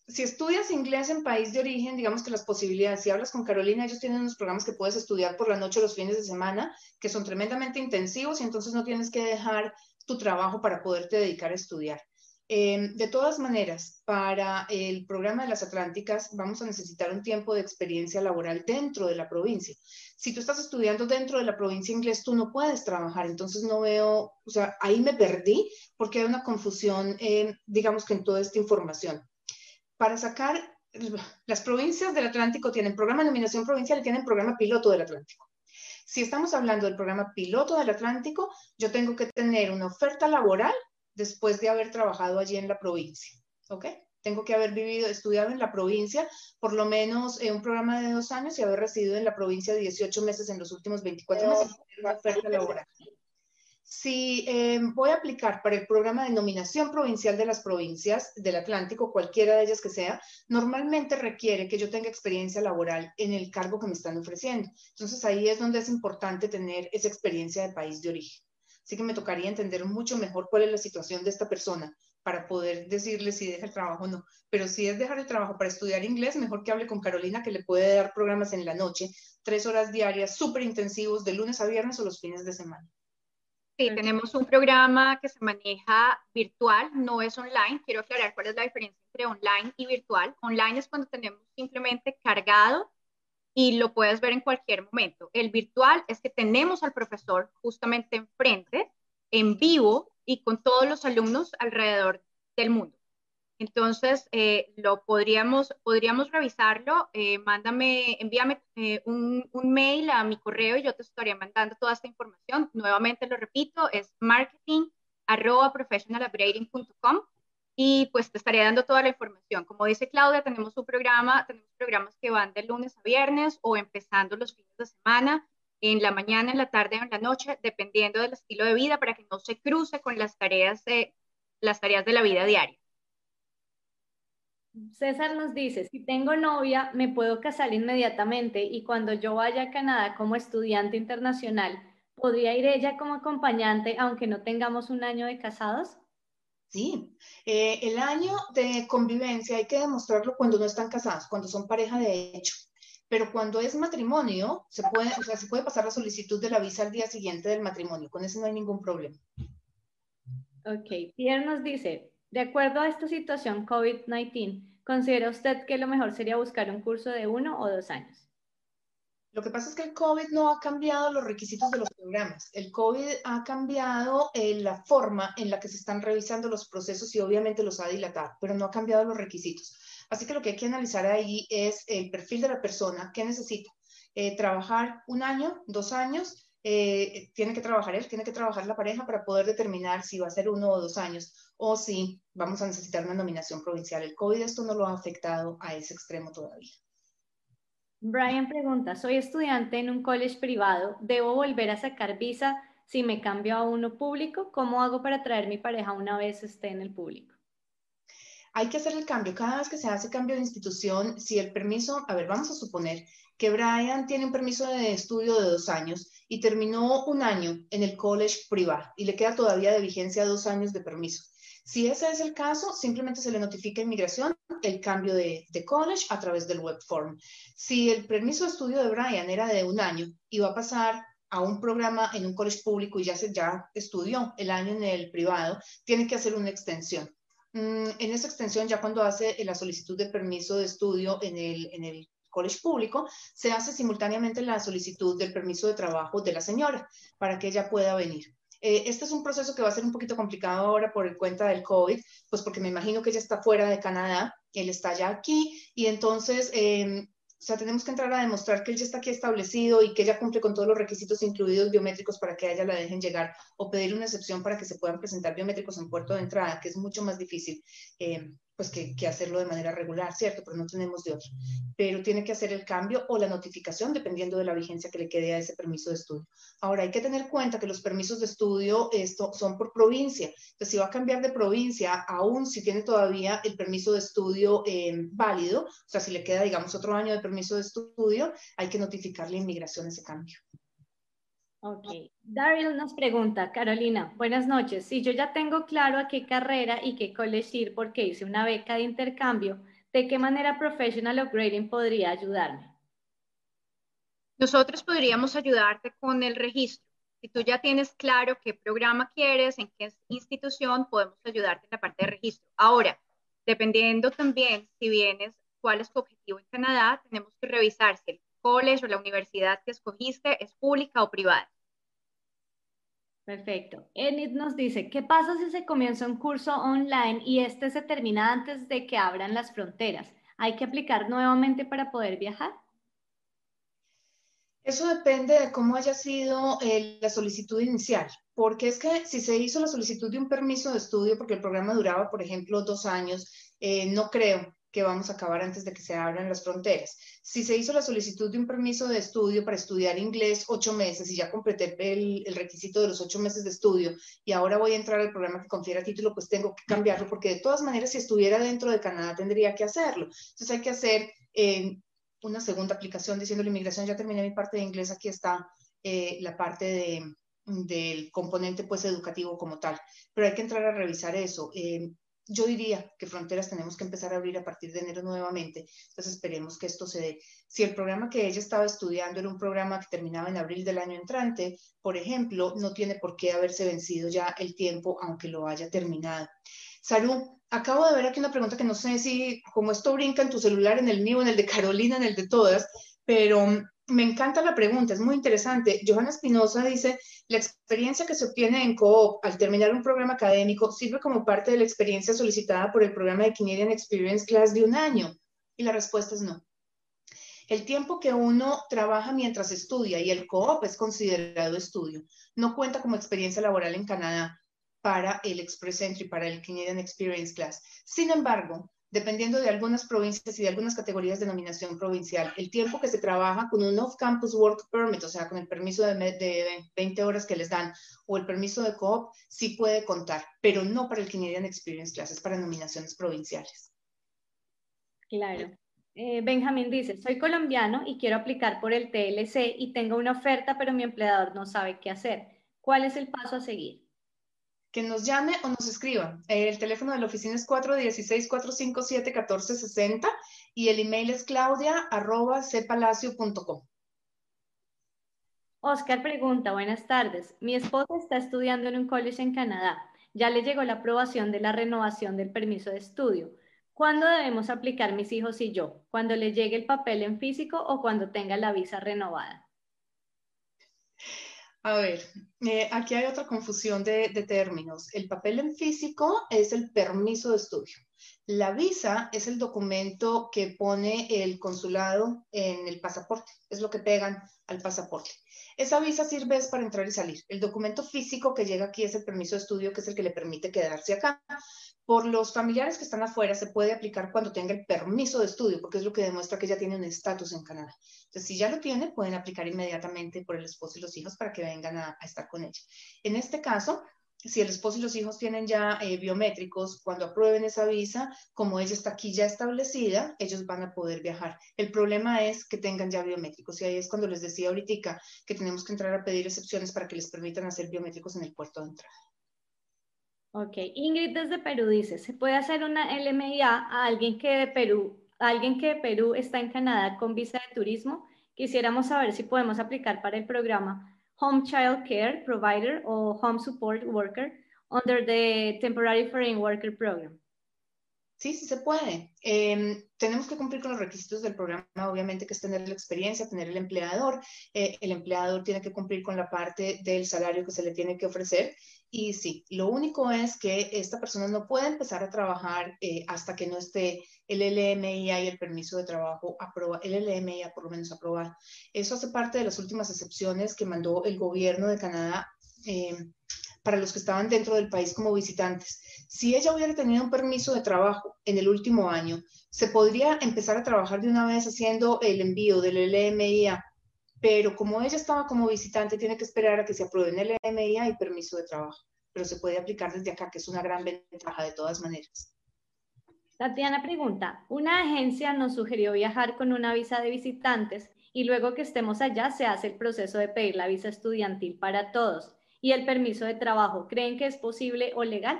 si estudias inglés en país de origen, digamos que las posibilidades, si hablas con Carolina, ellos tienen unos programas que puedes estudiar por la noche los fines de semana, que son tremendamente intensivos y entonces no tienes que dejar tu trabajo para poderte dedicar a estudiar. Em, de todas maneras, para el programa de las Atlánticas vamos a necesitar un tiempo de experiencia laboral dentro de la provincia. Si tú estás estudiando dentro de la provincia inglés, tú no puedes trabajar, entonces no veo, o sea, ahí me perdí porque hay una confusión, digamos que en toda esta información para sacar, las provincias del Atlántico tienen programa de nominación provincial y tienen programa piloto del Atlántico. Si estamos hablando del programa piloto del Atlántico, yo tengo que tener una oferta laboral después de haber trabajado allí en la provincia. ¿Ok? Tengo que haber vivido, estudiado en la provincia por lo menos en un programa de dos años y haber residido en la provincia 18 meses en los últimos 24 meses. Una oferta laboral. Si em, voy a aplicar para el programa de nominación provincial de las provincias del Atlántico, cualquiera de ellas que sea, normalmente requiere que yo tenga experiencia laboral en el cargo que me están ofreciendo. Entonces ahí es donde es importante tener esa experiencia de país de origen. Así que me tocaría entender mucho mejor cuál es la situación de esta persona para poder decirle si deja el trabajo o no. Pero si es dejar el trabajo para estudiar inglés, mejor que hable con Carolina, que le puede dar programas en la noche, tres horas diarias, súper intensivos, de lunes a viernes o los fines de semana. Sí, tenemos un programa que se maneja virtual, no es online. Quiero aclarar cuál es la diferencia entre online y virtual. Online es cuando tenemos simplemente cargado y lo puedes ver en cualquier momento. El virtual es que tenemos al profesor justamente enfrente, en vivo y con todos los alumnos alrededor del mundo. Entonces, eh, lo podríamos, podríamos revisarlo. Eh, mándame, envíame eh, un, un, mail a mi correo y yo te estaría mandando toda esta información. Nuevamente lo repito, es marketing y pues te estaría dando toda la información. Como dice Claudia, tenemos un programa, tenemos programas que van de lunes a viernes o empezando los fines de semana, en la mañana, en la tarde o en la noche, dependiendo del estilo de vida, para que no se cruce con las tareas las tareas de la vida diaria. César nos dice, si tengo novia, me puedo casar inmediatamente y cuando yo vaya a Canadá como estudiante internacional, ¿podría ir ella como acompañante aunque no tengamos un año de casados? Sí, eh, el año de convivencia hay que demostrarlo cuando no están casados, cuando son pareja de hecho. Pero cuando es matrimonio, se puede, o sea, se puede pasar la solicitud de la visa al día siguiente del matrimonio. Con eso no hay ningún problema. Ok, Pierre nos dice, de acuerdo a esta situación COVID-19, ¿considera usted que lo mejor sería buscar un curso de uno o dos años? Lo que pasa es que el COVID no ha cambiado los requisitos de los programas. El COVID ha cambiado eh, la forma en la que se están revisando los procesos y obviamente los ha dilatado, pero no ha cambiado los requisitos. Así que lo que hay que analizar ahí es el perfil de la persona, qué necesita. Eh, trabajar un año, dos años, eh, tiene que trabajar él, tiene que trabajar la pareja para poder determinar si va a ser uno o dos años o si vamos a necesitar una nominación provincial. El COVID esto no lo ha afectado a ese extremo todavía. Brian pregunta, soy estudiante en un college privado, ¿debo volver a sacar visa si me cambio a uno público? ¿Cómo hago para traer mi pareja una vez esté en el público? Hay que hacer el cambio. Cada vez que se hace cambio de institución, si el permiso, a ver, vamos a suponer que Brian tiene un permiso de estudio de dos años y terminó un año en el college privado y le queda todavía de vigencia dos años de permiso. Si ese es el caso, simplemente se le notifica a inmigración el cambio de, college a través del web form. Si el permiso de estudio de Brian era de un año y va a pasar a un programa en un college público y ya, se, ya estudió el año en el privado, tiene que hacer una extensión. Mm, en esa extensión, ya cuando hace la solicitud de permiso de estudio en el, en college público, se hace simultáneamente la solicitud del permiso de trabajo de la señora para que ella pueda venir. Eh, este es un proceso que va a ser un poquito complicado ahora por cuenta del COVID, pues porque me imagino que ella está fuera de Canadá, él está ya aquí y entonces em, o sea, tenemos que entrar a demostrar que él ya está aquí establecido y que ella cumple con todos los requisitos incluidos biométricos para que ella la dejen llegar o pedir una excepción para que se puedan presentar biométricos en puerto de entrada, que es mucho más difícil. Eh, pues que, hacerlo de manera regular, ¿cierto? Pero no tenemos de otro. Pero tiene que hacer el cambio o la notificación dependiendo de la vigencia que le quede a ese permiso de estudio. Ahora, hay que tener cuenta que los permisos de estudio esto, son por provincia. Entonces, si va a cambiar de provincia, aún si tiene todavía el permiso de estudio eh, válido, o sea, si le queda, digamos, otro año de permiso de estudio, hay que notificarle a inmigración ese cambio. Ok. Daryl nos pregunta, Carolina, buenas noches. Si yo ya tengo claro a qué carrera y qué college ir porque hice una beca de intercambio, ¿de qué manera Professional Upgrading podría ayudarme? Nosotros podríamos ayudarte con el registro. Si tú ya tienes claro qué programa quieres, en qué institución, podemos ayudarte en la parte de registro. Ahora, dependiendo también si vienes, cuál es tu objetivo en Canadá, tenemos que revisar si el college o la universidad que escogiste es pública o privada. Perfecto. Enid nos dice, ¿qué pasa si se comienza un curso online y este se termina antes de que abran las fronteras? ¿Hay que aplicar nuevamente para poder viajar? Eso depende de cómo haya sido eh, la solicitud inicial, porque es que si se hizo la solicitud de un permiso de estudio, porque el programa duraba, por ejemplo, dos años, eh, no creo que vamos a acabar antes de que se abran las fronteras. Si se hizo la solicitud de un permiso de estudio para estudiar inglés ocho meses y ya completé el, requisito de los ocho meses de estudio y ahora voy a entrar al programa que confiera título, pues tengo que cambiarlo porque de todas maneras si estuviera dentro de Canadá tendría que hacerlo. Entonces hay que hacer eh, una segunda aplicación diciendo la inmigración, ya terminé mi parte de inglés, aquí está eh, la parte de, del componente pues educativo como tal, pero hay que entrar a revisar eso. Eh, yo diría que fronteras tenemos que empezar a abrir a partir de enero nuevamente, entonces esperemos que esto se dé. Si el programa que ella estaba estudiando era un programa que terminaba en abril del año entrante, por ejemplo, no tiene por qué haberse vencido ya el tiempo, aunque lo haya terminado. Saru, acabo de ver aquí una pregunta que no sé si, como esto brinca en tu celular, en el mío, en el de Carolina, en el de todas, pero me encanta la pregunta, es muy interesante. Johanna Espinosa dice, la experiencia que se obtiene en Coop al terminar un programa académico sirve como parte de la experiencia solicitada por el programa de Canadian Experience Class de un año. Y la respuesta es no. El tiempo que uno trabaja mientras estudia y el Coop es considerado estudio. No cuenta como experiencia laboral en Canadá para el Express Entry, para el Canadian Experience Class. Sin embargo, dependiendo de algunas provincias y de algunas categorías de nominación provincial. El tiempo que se trabaja con un off-campus work permit, o sea, con el permiso de, de, 20 horas que les dan, o el permiso de coop, sí puede contar, pero no para el Canadian Experience Classes, para nominaciones provinciales. Claro. Eh, Benjamín dice, soy colombiano y quiero aplicar por el TLC y tengo una oferta, pero mi empleador no sabe qué hacer. ¿Cuál es el paso a seguir? Que nos llame o nos escriba. El teléfono de la oficina es 416-457-1460 y el email es claudia.cpalacio.com. Oscar pregunta, buenas tardes. Mi esposa está estudiando en un college en Canadá. Ya le llegó la aprobación de la renovación del permiso de estudio. ¿Cuándo debemos aplicar mis hijos y yo? ¿Cuando le llegue el papel en físico o cuando tenga la visa renovada? A ver, eh, aquí hay otra confusión de, términos. El papel en físico es el permiso de estudio. La visa es el documento que pone el consulado en el pasaporte, es lo que pegan al pasaporte. Esa visa sirve es para entrar y salir. El documento físico que llega aquí es el permiso de estudio, que es el que le permite quedarse acá. Por los familiares que están afuera se puede aplicar cuando tenga el permiso de estudio, porque es lo que demuestra que ya tiene un estatus en Canadá. Entonces, si ya lo tiene, pueden aplicar inmediatamente por el esposo y los hijos para que vengan a, estar con ella. En este caso, si el esposo y los hijos tienen ya eh, biométricos, cuando aprueben esa visa, como ella está aquí ya establecida, ellos van a poder viajar. El problema es que tengan ya biométricos y ahí es cuando les decía ahorita que tenemos que entrar a pedir excepciones para que les permitan hacer biométricos en el puerto de entrada. Ok, Ingrid desde Perú dice, ¿se puede hacer una LMIA a alguien que de Perú, alguien que de Perú está en Canadá con visa de turismo? Quisiéramos saber si podemos aplicar para el programa Home Child Care Provider o Home Support Worker under the Temporary Foreign Worker Program. Sí, sí se puede. Em, tenemos que cumplir con los requisitos del programa, obviamente, que es tener la experiencia, tener el empleador. Eh, el empleador tiene que cumplir con la parte del salario que se le tiene que ofrecer. Y sí, lo único es que esta persona no puede empezar a trabajar eh, hasta que no esté el LMIA y el permiso de trabajo aprobado, el LMIA por lo menos aprobado. Eso hace parte de las últimas excepciones que mandó el gobierno de Canadá. Em, para los que estaban dentro del país como visitantes. Si ella hubiera tenido un permiso de trabajo en el último año, se podría empezar a trabajar de una vez haciendo el envío del LMIA, pero como ella estaba como visitante, tiene que esperar a que se aprueben el LMIA y permiso de trabajo, pero se puede aplicar desde acá, que es una gran ventaja de todas maneras. Tatiana pregunta, una agencia nos sugirió viajar con una visa de visitantes y luego que estemos allá se hace el proceso de pedir la visa estudiantil para todos y el permiso de trabajo, ¿creen que es posible o legal?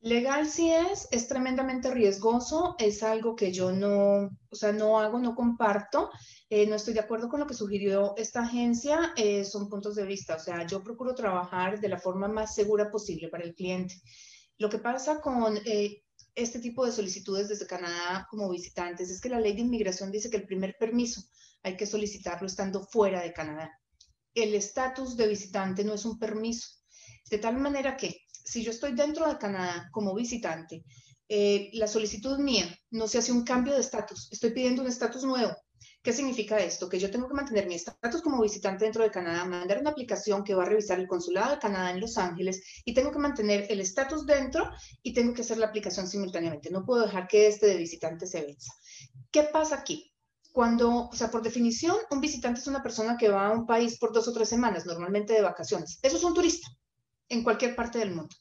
Legal sí es, es tremendamente riesgoso, es algo que yo no, o sea, no hago, no comparto, eh, no estoy de acuerdo con lo que sugirió esta agencia, eh, son puntos de vista, o sea, yo procuro trabajar de la forma más segura posible para el cliente. Lo que pasa con eh, este tipo de solicitudes desde Canadá como visitantes es que la ley de inmigración dice que el primer permiso hay que solicitarlo estando fuera de Canadá. El estatus de visitante no es un permiso, de tal manera que si yo estoy dentro de Canadá como visitante, eh, la solicitud mía no se hace un cambio de estatus, estoy pidiendo un estatus nuevo. ¿Qué significa esto? Que yo tengo que mantener mi estatus como visitante dentro de Canadá, mandar una aplicación que va a revisar el consulado de Canadá en Los Ángeles y tengo que mantener el estatus dentro y tengo que hacer la aplicación simultáneamente. No puedo dejar que este de visitante se venza. ¿Qué pasa aquí? Cuando, o sea, por definición, un visitante es una persona que va a un país por dos o tres semanas, normalmente de vacaciones. Eso es un turista en cualquier parte del mundo.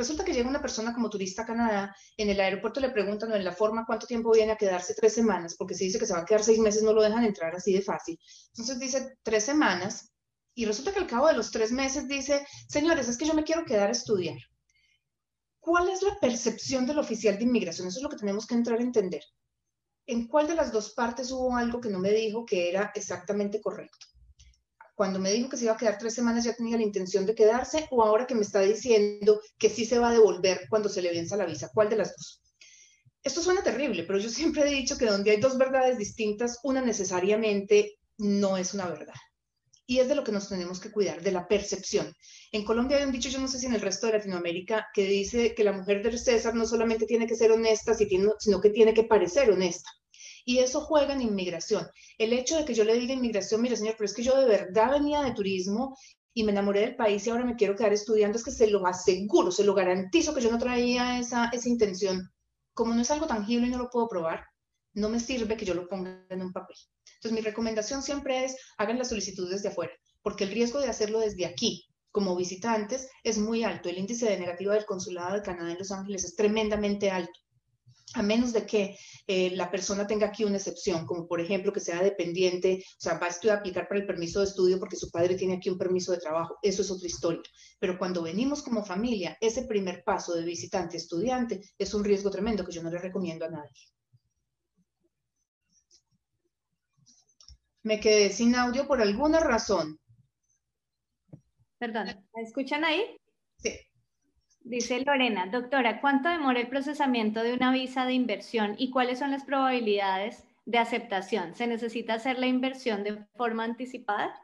Resulta que llega una persona como turista a Canadá, en el aeropuerto le preguntan en la forma cuánto tiempo viene a quedarse tres semanas, porque si dice que se va a quedar seis meses no lo dejan entrar así de fácil. Entonces dice tres semanas y resulta que al cabo de los tres meses dice, señores, es que yo me quiero quedar a estudiar. ¿Cuál es la percepción del oficial de inmigración? Eso es lo que tenemos que entrar a entender. ¿En cuál de las dos partes hubo algo que no me dijo que era exactamente correcto? Cuando me dijo que se iba a quedar tres semanas ya tenía la intención de quedarse o ahora que me está diciendo que sí se va a devolver cuando se le venza la visa? ¿Cuál de las dos? Esto suena terrible, pero yo siempre he dicho que donde hay dos verdades distintas, una necesariamente no es una verdad. Y es de lo que nos tenemos que cuidar, de la percepción. En Colombia hay un dicho, yo no sé si en el resto de Latinoamérica, que dice que la mujer del César no solamente tiene que ser honesta, sino que tiene que parecer honesta. Y eso juega en inmigración. El hecho de que yo le diga inmigración, mire señor, pero es que yo de verdad venía de turismo y me enamoré del país y ahora me quiero quedar estudiando, es que se lo aseguro, se lo garantizo que yo no traía esa, esa intención. Como no es algo tangible y no lo puedo probar, no me sirve que yo lo ponga en un papel. Entonces, mi recomendación siempre es hagan la solicitud desde afuera, porque el riesgo de hacerlo desde aquí, como visitantes, es muy alto. El índice de negativa del consulado de Canadá en Los Ángeles es tremendamente alto a menos de que eh, la persona tenga aquí una excepción, como por ejemplo que sea dependiente, o sea, va a aplicar para el permiso de estudio porque su padre tiene aquí un permiso de trabajo, eso es otra historia. Pero cuando venimos como familia, ese primer paso de visitante estudiante es un riesgo tremendo que yo no le recomiendo a nadie. Me quedé sin audio por alguna razón. Perdón, ¿me escuchan ahí? Sí. Dice Lorena, doctora, ¿cuánto demora el procesamiento de una visa de inversión y cuáles son las probabilidades de aceptación? ¿Se necesita hacer la inversión de forma anticipada?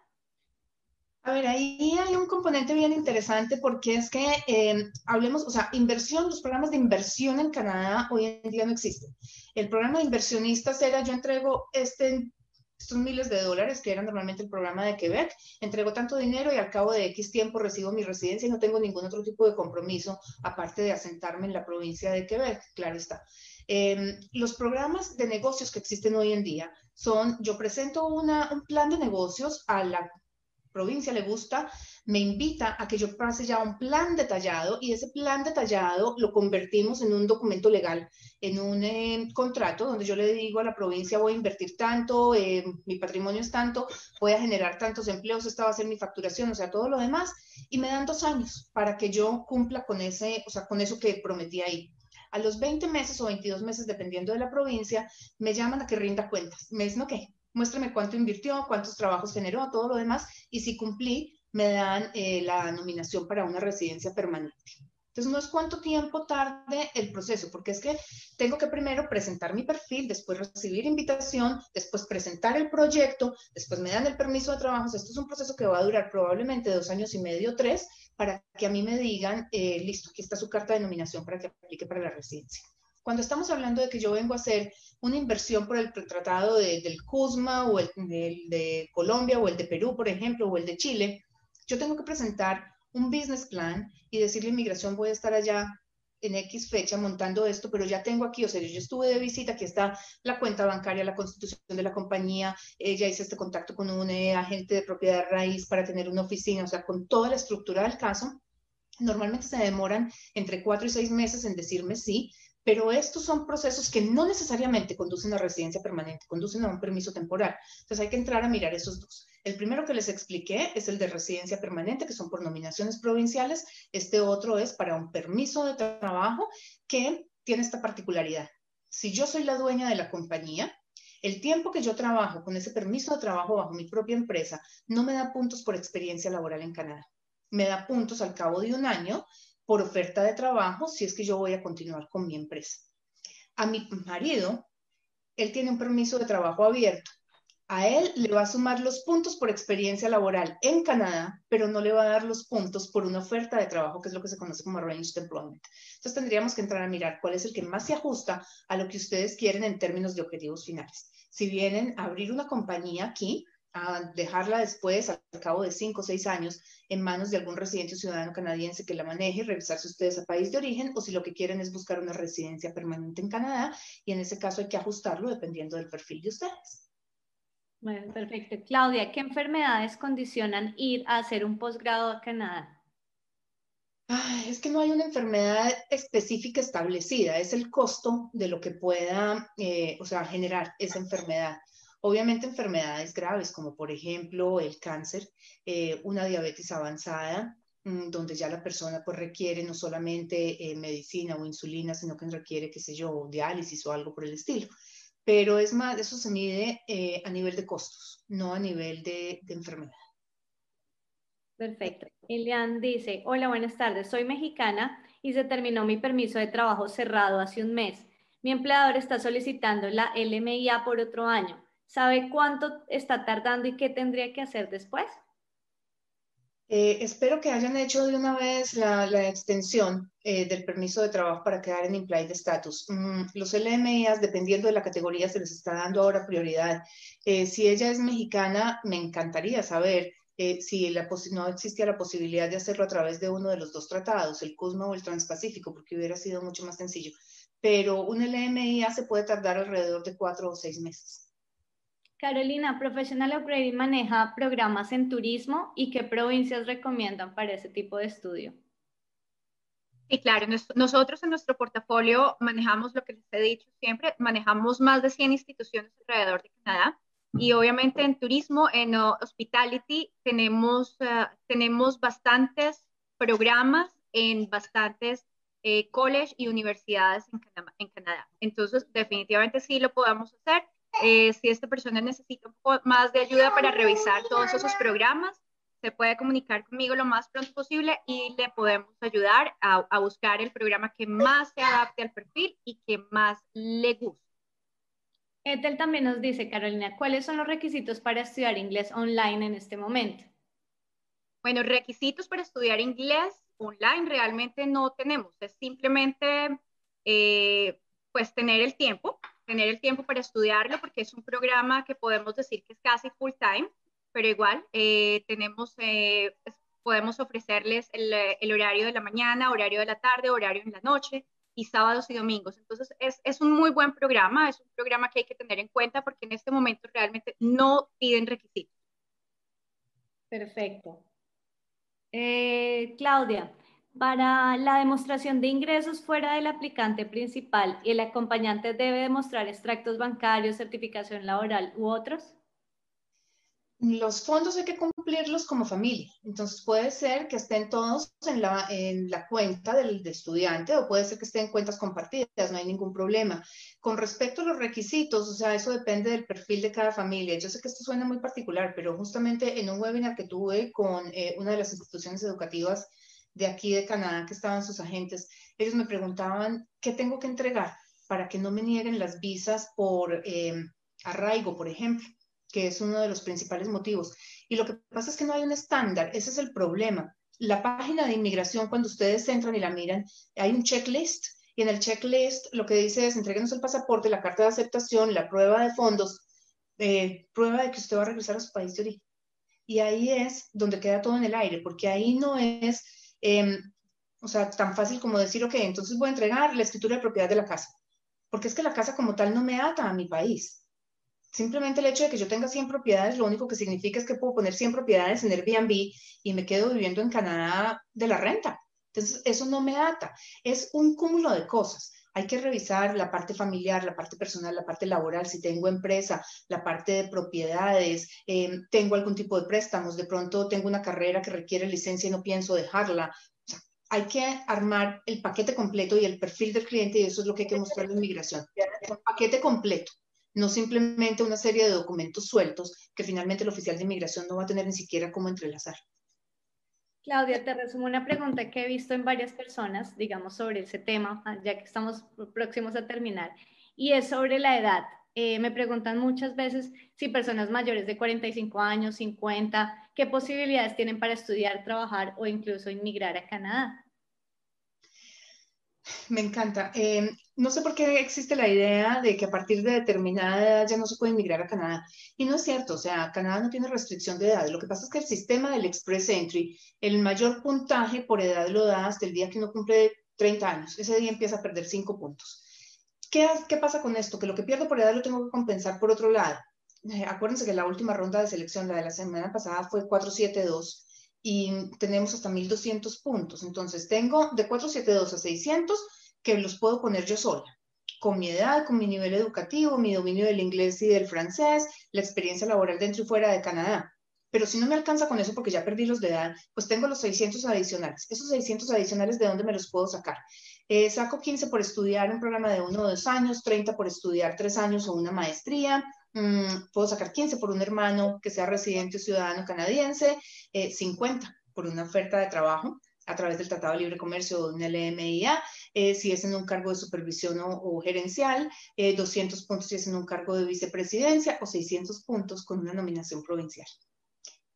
A ver, ahí hay un componente bien interesante porque es que em, hablemos, o sea, inversión, los programas de inversión en Canadá hoy en día no existen. El programa de inversionistas era yo entrego este estos miles de dólares que era normalmente el programa de Quebec, entrego tanto dinero y al cabo de X tiempo recibo mi residencia y no tengo ningún otro tipo de compromiso aparte de asentarme en la provincia de Quebec, claro está. Em, los programas de negocios que existen hoy en día son, yo presento un plan de negocios a la provincia, le gusta, me invita a que yo pase ya un plan detallado y ese plan detallado lo convertimos en un documento legal, en un eh, contrato donde yo le digo a la provincia voy a invertir tanto, eh, mi patrimonio es tanto, voy a generar tantos empleos, esta va a ser mi facturación, o sea, todo lo demás, y me dan dos años para que yo cumpla con ese, o sea, con eso que prometí ahí. A los 20 meses o 22 meses, dependiendo de la provincia, me llaman a que rinda cuentas. Me dicen, ok, muéstrame cuánto invirtió, cuántos trabajos generó, todo lo demás, y si cumplí, me dan eh, la nominación para una residencia permanente. Entonces, no es cuánto tiempo tarde el proceso, porque es que tengo que primero presentar mi perfil, después recibir invitación, después presentar el proyecto, después me dan el permiso de trabajo. esto es un proceso que va a durar probablemente dos años y medio, tres, para que a mí me digan, eh, listo, aquí está su carta de nominación para que aplique para la residencia. Cuando estamos hablando de que yo vengo a hacer una inversión por el tratado del CUSMA o el de Colombia o el de Perú, por ejemplo, o el de Chile, yo tengo que presentar un business plan y decirle a inmigración voy a estar allá en X fecha montando esto, pero ya tengo aquí, o sea, yo estuve de visita, aquí está la cuenta bancaria, la constitución de la compañía, eh, ya hice este contacto con un eh, agente de propiedad raíz para tener una oficina, o sea, con toda la estructura del caso. Normalmente se demoran entre cuatro y seis meses en decirme sí, pero estos son procesos que no necesariamente conducen a residencia permanente, conducen a un permiso temporal. Entonces hay que entrar a mirar esos dos. El primero que les expliqué es el de residencia permanente, que son por nominaciones provinciales. Este otro es para un permiso de trabajo que tiene esta particularidad. Si yo soy la dueña de la compañía, el tiempo que yo trabajo con ese permiso de trabajo bajo mi propia empresa no me da puntos por experiencia laboral en Canadá. Me da puntos al cabo de un año por oferta de trabajo si es que yo voy a continuar con mi empresa. A mi marido, él tiene un permiso de trabajo abierto. A él le va a sumar los puntos por experiencia laboral en Canadá, pero no le va a dar los puntos por una oferta de trabajo, que es lo que se conoce como Arranged Employment. Entonces tendríamos que entrar a mirar cuál es el que más se ajusta a lo que ustedes quieren en términos de objetivos finales. Si vienen a abrir una compañía aquí, a dejarla después, al cabo de cinco o seis años, en manos de algún residente o ciudadano canadiense que la maneje revisarse ustedes a país de origen, o si lo que quieren es buscar una residencia permanente en Canadá, y en ese caso hay que ajustarlo dependiendo del perfil de ustedes. Bueno, perfecto. Claudia, ¿qué enfermedades condicionan ir a hacer un posgrado a Canadá? es que no hay una enfermedad específica establecida, es el costo de lo que pueda, eh, o sea, generar esa enfermedad. Obviamente enfermedades graves como por ejemplo el cáncer, eh, una diabetes avanzada, mm, donde ya la persona pues requiere no solamente eh, medicina o insulina, sino que requiere, qué sé yo, diálisis o algo por el estilo. Pero es más, eso se mide a nivel de costos, no a nivel de enfermedad. Perfecto. Ilian dice, hola, buenas tardes, soy mexicana y se terminó mi permiso de trabajo cerrado hace un mes. Mi empleador está solicitando la LMIA por otro año. ¿Sabe cuánto está tardando y qué tendría que hacer después? Eh, espero que hayan hecho de una vez la, extensión eh, del permiso de trabajo para quedar en implied status. Mm, los LMIAs, dependiendo de la categoría, se les está dando ahora prioridad. Eh, si ella es mexicana, me encantaría saber si no existía la posibilidad de hacerlo a través de uno de los dos tratados, el CUSMA o el Transpacífico, porque hubiera sido mucho más sencillo. Pero un LMIA se puede tardar alrededor de cuatro o seis meses. Carolina, Professional Upgrading maneja programas en turismo y qué provincias recomiendan para ese tipo de estudio. Sí, claro, nosotros en nuestro portafolio manejamos lo que les he dicho siempre, manejamos más de 100 instituciones alrededor de Canadá y obviamente en turismo, en hospitality, tenemos, uh, tenemos bastantes programas en bastantes eh, college y universidades en Canadá, en Canadá. Entonces, definitivamente sí lo podemos hacer. Eh, si esta persona necesita un poco más de ayuda para revisar todos esos programas, se puede comunicar conmigo lo más pronto posible y le podemos ayudar a, a buscar el programa que más se adapte al perfil y que más le guste. Ethel también nos dice, Carolina, ¿cuáles son los requisitos para estudiar inglés online en este momento? Bueno, requisitos para estudiar inglés online realmente no tenemos, es simplemente eh, pues tener el tiempo, tener el tiempo para estudiarlo porque es un programa que podemos decir que es casi full time, pero igual eh, tenemos, eh, podemos ofrecerles el, el horario de la mañana, horario de la tarde, horario en la noche, y sábados y domingos. Entonces, es, es, un muy buen programa, es un programa que hay que tener en cuenta porque en este momento realmente no piden requisitos. Perfecto. Eh, Claudia, para la demostración de ingresos fuera del aplicante principal, ¿el acompañante debe demostrar extractos bancarios, certificación laboral u otros? los fondos hay que cumplirlos como familia. Entonces puede ser que estén todos en la, en la cuenta del estudiante o puede ser que estén en cuentas compartidas, no hay ningún problema. Con respecto a los requisitos, o sea, eso depende del perfil de cada familia. Yo sé que esto suena muy particular, pero justamente en un webinar que tuve con eh, una de las instituciones educativas de aquí de Canadá que estaban sus agentes, ellos me preguntaban qué tengo que entregar para que no me nieguen las visas por eh, arraigo, por ejemplo que es uno de los principales motivos. Y lo que pasa es que no hay un estándar, ese es el problema. La página de inmigración, cuando ustedes entran y la miran, hay un checklist y en el checklist lo que dice es entreguenos el pasaporte, la carta de aceptación, la prueba de fondos, eh, prueba de que usted va a regresar a su país de origen. Y ahí es donde queda todo en el aire, porque ahí no es, em, o sea, tan fácil como decir, ok, entonces voy a entregar la escritura de propiedad de la casa, porque es que la casa como tal no me ata a mi país. Simplemente el hecho de que yo tenga 100 propiedades, lo único que significa es que puedo poner 100 propiedades en Airbnb y me quedo viviendo en Canadá de la renta. Entonces, eso no me ata. Es un cúmulo de cosas. Hay que revisar la parte familiar, la parte personal, la parte laboral, si tengo empresa, la parte de propiedades, em, tengo algún tipo de préstamos, de pronto tengo una carrera que requiere licencia y no pienso dejarla. hay que armar el paquete completo y el perfil del cliente y eso es lo que hay que mostrar en migración. Un paquete completo, no simplemente una serie de documentos sueltos que finalmente el oficial de inmigración no va a tener ni siquiera cómo entrelazar. Claudia, te resumo una pregunta que he visto en varias personas, digamos, sobre ese tema, ah, ya que estamos próximos a terminar, y es sobre la edad. Eh, me preguntan muchas veces si personas mayores de 45 años, 50, qué posibilidades tienen para estudiar, trabajar o incluso inmigrar a Canadá. Me encanta. Eh, no sé por qué existe la idea de que a partir de determinada edad ya no se puede emigrar a Canadá. Y no es cierto, o sea, Canadá no tiene restricción de edad. Lo que pasa es que el sistema del Express Entry, el mayor puntaje por edad lo da hasta el día que uno cumple 30 años. Ese día empieza a perder 5 puntos. ¿Qué, ¿Qué pasa con esto? Que lo que pierdo por edad lo tengo que compensar por otro lado. Eh, acuérdense que la última ronda de selección, la de la semana pasada, fue 472 y tenemos hasta 1200 puntos. Entonces, tengo de 472 a 600 que los puedo poner yo sola, con mi edad, con mi nivel educativo, mi dominio del inglés y del francés, la experiencia laboral dentro y fuera de Canadá. Pero si no me alcanza con eso porque ya perdí los de edad, pues tengo los 600 adicionales. Esos 600 adicionales, ¿de dónde me los puedo sacar? Eh, saco 15 por estudiar un programa de uno o dos años, 30 por estudiar tres años o una maestría, Mm, puedo sacar 15 por un hermano que sea residente o ciudadano canadiense, 50 eh, por una oferta de trabajo a través del Tratado de Libre Comercio o de un LMIA, eh, si es en un cargo de supervisión o, gerencial, 200 eh, puntos si es en un cargo de vicepresidencia o 600 puntos con una nominación provincial.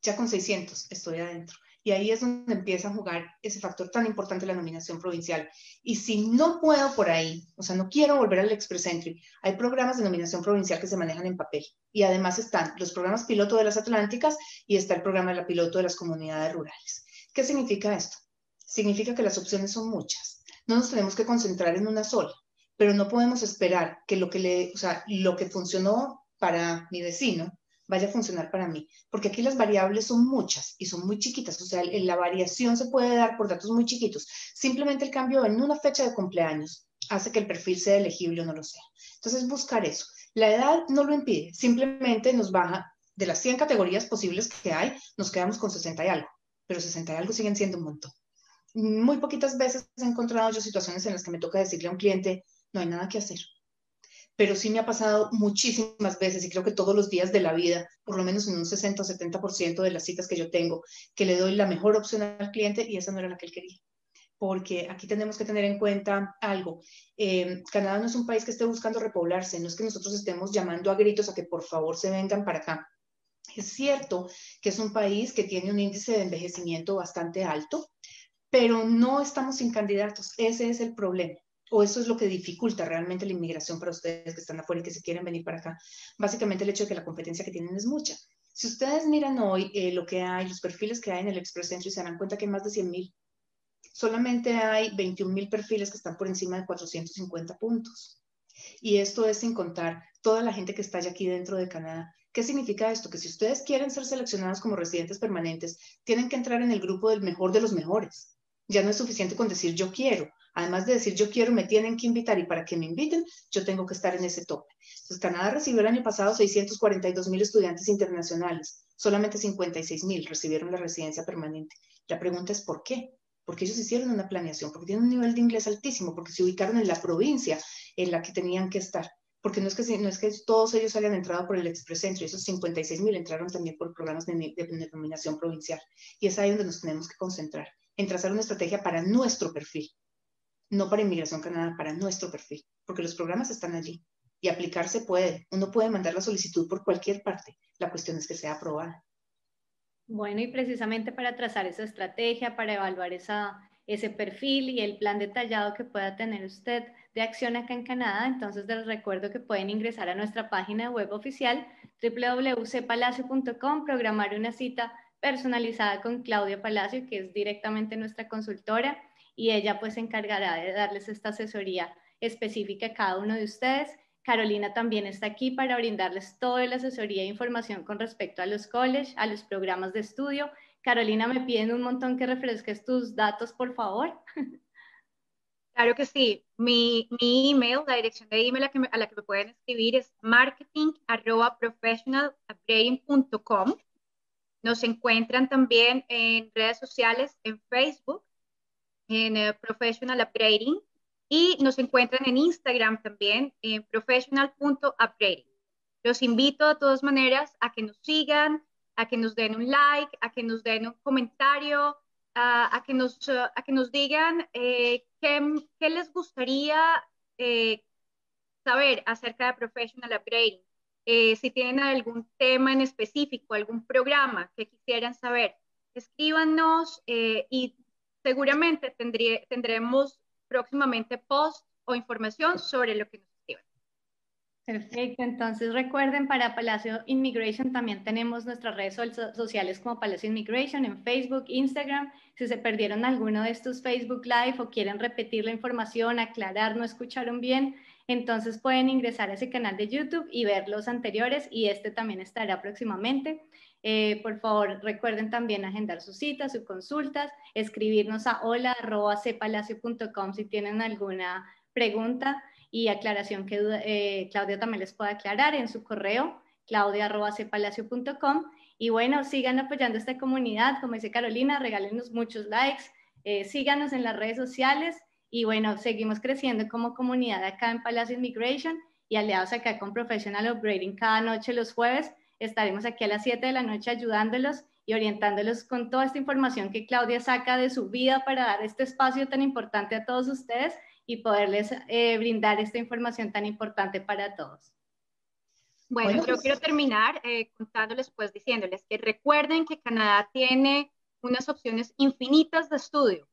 Ya con 600 estoy adentro. Y ahí es donde empieza a jugar ese factor tan importante la nominación provincial. Y si no puedo por ahí, o sea, no quiero volver al Express Entry, hay programas de nominación provincial que se manejan en papel. Y además están los programas piloto de las Atlánticas y está el programa de la piloto de las comunidades rurales. ¿Qué significa esto? Significa que las opciones son muchas. No nos tenemos que concentrar en una sola, pero no podemos esperar que lo que, le, o sea, lo que funcionó para mi vecino vaya a funcionar para mí, porque aquí las variables son muchas y son muy chiquitas, o sea, la variación se puede dar por datos muy chiquitos. Simplemente el cambio en una fecha de cumpleaños hace que el perfil sea elegible o no lo sea. Entonces, buscar eso. La edad no lo impide, simplemente nos baja de las 100 categorías posibles que hay, nos quedamos con 60 y algo, pero 60 y algo siguen siendo un montón. Muy poquitas veces he encontrado yo situaciones en las que me toca decirle a un cliente, no hay nada que hacer pero sí me ha pasado muchísimas veces y creo que todos los días de la vida, por lo menos en un 60 o 70% de las citas que yo tengo, que le doy la mejor opción al cliente y esa no era la que él quería. Porque aquí tenemos que tener en cuenta algo. Eh, Canadá no es un país que esté buscando repoblarse, no es que nosotros estemos llamando a gritos a que por favor se vengan para acá. Es cierto que es un país que tiene un índice de envejecimiento bastante alto, pero no estamos sin candidatos. Ese es el problema o eso es lo que dificulta realmente la inmigración para ustedes que están afuera y que se quieren venir para acá. Básicamente el hecho de que la competencia que tienen es mucha. Si ustedes miran hoy eh, lo que hay, los perfiles que hay en el Express Entry, se darán cuenta que hay más de 100 mil. Solamente hay 21 mil perfiles que están por encima de 450 puntos. Y esto es sin contar toda la gente que está ya aquí dentro de Canadá. ¿Qué significa esto? Que si ustedes quieren ser seleccionados como residentes permanentes, tienen que entrar en el grupo del mejor de los mejores. Ya no es suficiente con decir yo quiero Además de decir yo quiero, me tienen que invitar y para que me inviten, yo tengo que estar en ese tope. Entonces, Canadá recibió el año pasado 642 mil estudiantes internacionales, solamente 56 mil recibieron la residencia permanente. La pregunta es ¿por qué? Porque ellos hicieron una planeación, porque tienen un nivel de inglés altísimo, porque se ubicaron en la provincia en la que tenían que estar. Porque no es que, no es que todos ellos hayan entrado por el Express Entry, esos 56 mil entraron también por programas de, de denominación provincial. Y es ahí donde nos tenemos que concentrar, en trazar una estrategia para nuestro perfil, no para Inmigración Canadá, para nuestro perfil, porque los programas están allí y aplicarse puede. Uno puede mandar la solicitud por cualquier parte. La cuestión es que sea aprobada. Bueno, y precisamente para trazar esa estrategia, para evaluar esa, ese perfil y el plan detallado que pueda tener usted de acción acá en Canadá, entonces les recuerdo que pueden ingresar a nuestra página web oficial www.cpalacio.com, programar una cita personalizada con Claudia Palacio, que es directamente nuestra consultora y ella pues se encargará de darles esta asesoría específica a cada uno de ustedes. Carolina también está aquí para brindarles toda la asesoría e información con respecto a los colleges, a los programas de estudio. Carolina, me piden un montón que refresques tus datos, por favor. [LAUGHS] Claro que sí. Mi, mi email, la dirección de email a la que me pueden escribir es marketing.professionalupgrading.com. Nos encuentran también en redes sociales, en Facebook, en eh, Professional Upgrading, y nos encuentran en Instagram también, en professional.upgrading. Los invito de todas maneras a que nos sigan, a que nos den un like, a que nos den un comentario, a, que, nos, a que nos digan eh, qué, les gustaría eh, saber acerca de Professional Upgrading. Eh, si tienen algún tema en específico, algún programa que quisieran saber, escríbanos y seguramente tendremos próximamente post o información sobre lo que nos Perfecto, entonces recuerden, para Palacio Immigration también tenemos nuestras redes sociales como Palacio Immigration en Facebook, Instagram. Si se perdieron alguno de estos Facebook Live o quieren repetir la información, aclarar, no escucharon bien, entonces pueden ingresar a ese canal de YouTube y ver los anteriores y este también estará próximamente. Eh, por favor, recuerden también agendar sus citas, sus consultas, escribirnos a hola.cpalacio.com si tienen alguna pregunta y aclaración que eh, Claudia también les puede aclarar en su correo claudia.cpalacio.com y bueno, sigan apoyando esta comunidad, como dice Carolina, regálenos muchos likes, eh, síganos en las redes sociales y bueno, seguimos creciendo como comunidad acá en Palacio Immigration y aliados acá con Professional Upgrading cada noche los jueves. Estaremos aquí a las 7 de la noche ayudándolos y orientándolos con toda esta información que Claudia saca de su vida para dar este espacio tan importante a todos ustedes y poderles eh, brindar esta información tan importante para todos. Bueno, yo pues quiero terminar eh, contándoles, pues diciéndoles que recuerden que Canadá tiene unas opciones infinitas de estudio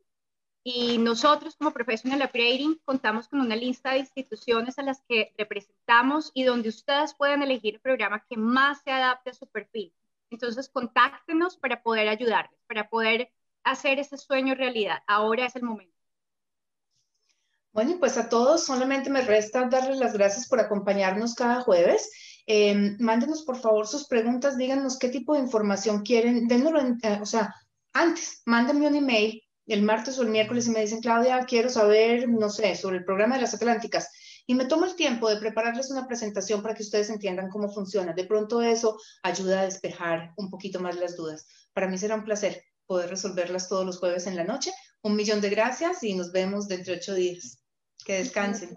y nosotros como Professional Upgrading contamos con una lista de instituciones a las que representamos y donde ustedes pueden elegir el programa que más se adapte a su perfil. Entonces, contáctenos para poder ayudarles, para poder hacer ese sueño realidad. Ahora es el momento. Bueno, pues a todos solamente me resta darles las gracias por acompañarnos cada jueves. Eh, mándenos por favor sus preguntas, díganos qué tipo de información quieren, dénnoslo, eh, o sea, antes, mándenme un email el martes o el miércoles y me dicen, Claudia, quiero saber, no sé, sobre el programa de las Atlánticas. Y me tomo el tiempo de prepararles una presentación para que ustedes entiendan cómo funciona. De pronto eso ayuda a despejar un poquito más las dudas. Para mí será un placer poder resolverlas todos los jueves en la noche. Un millón de gracias y nos vemos dentro de ocho días. Que descansen.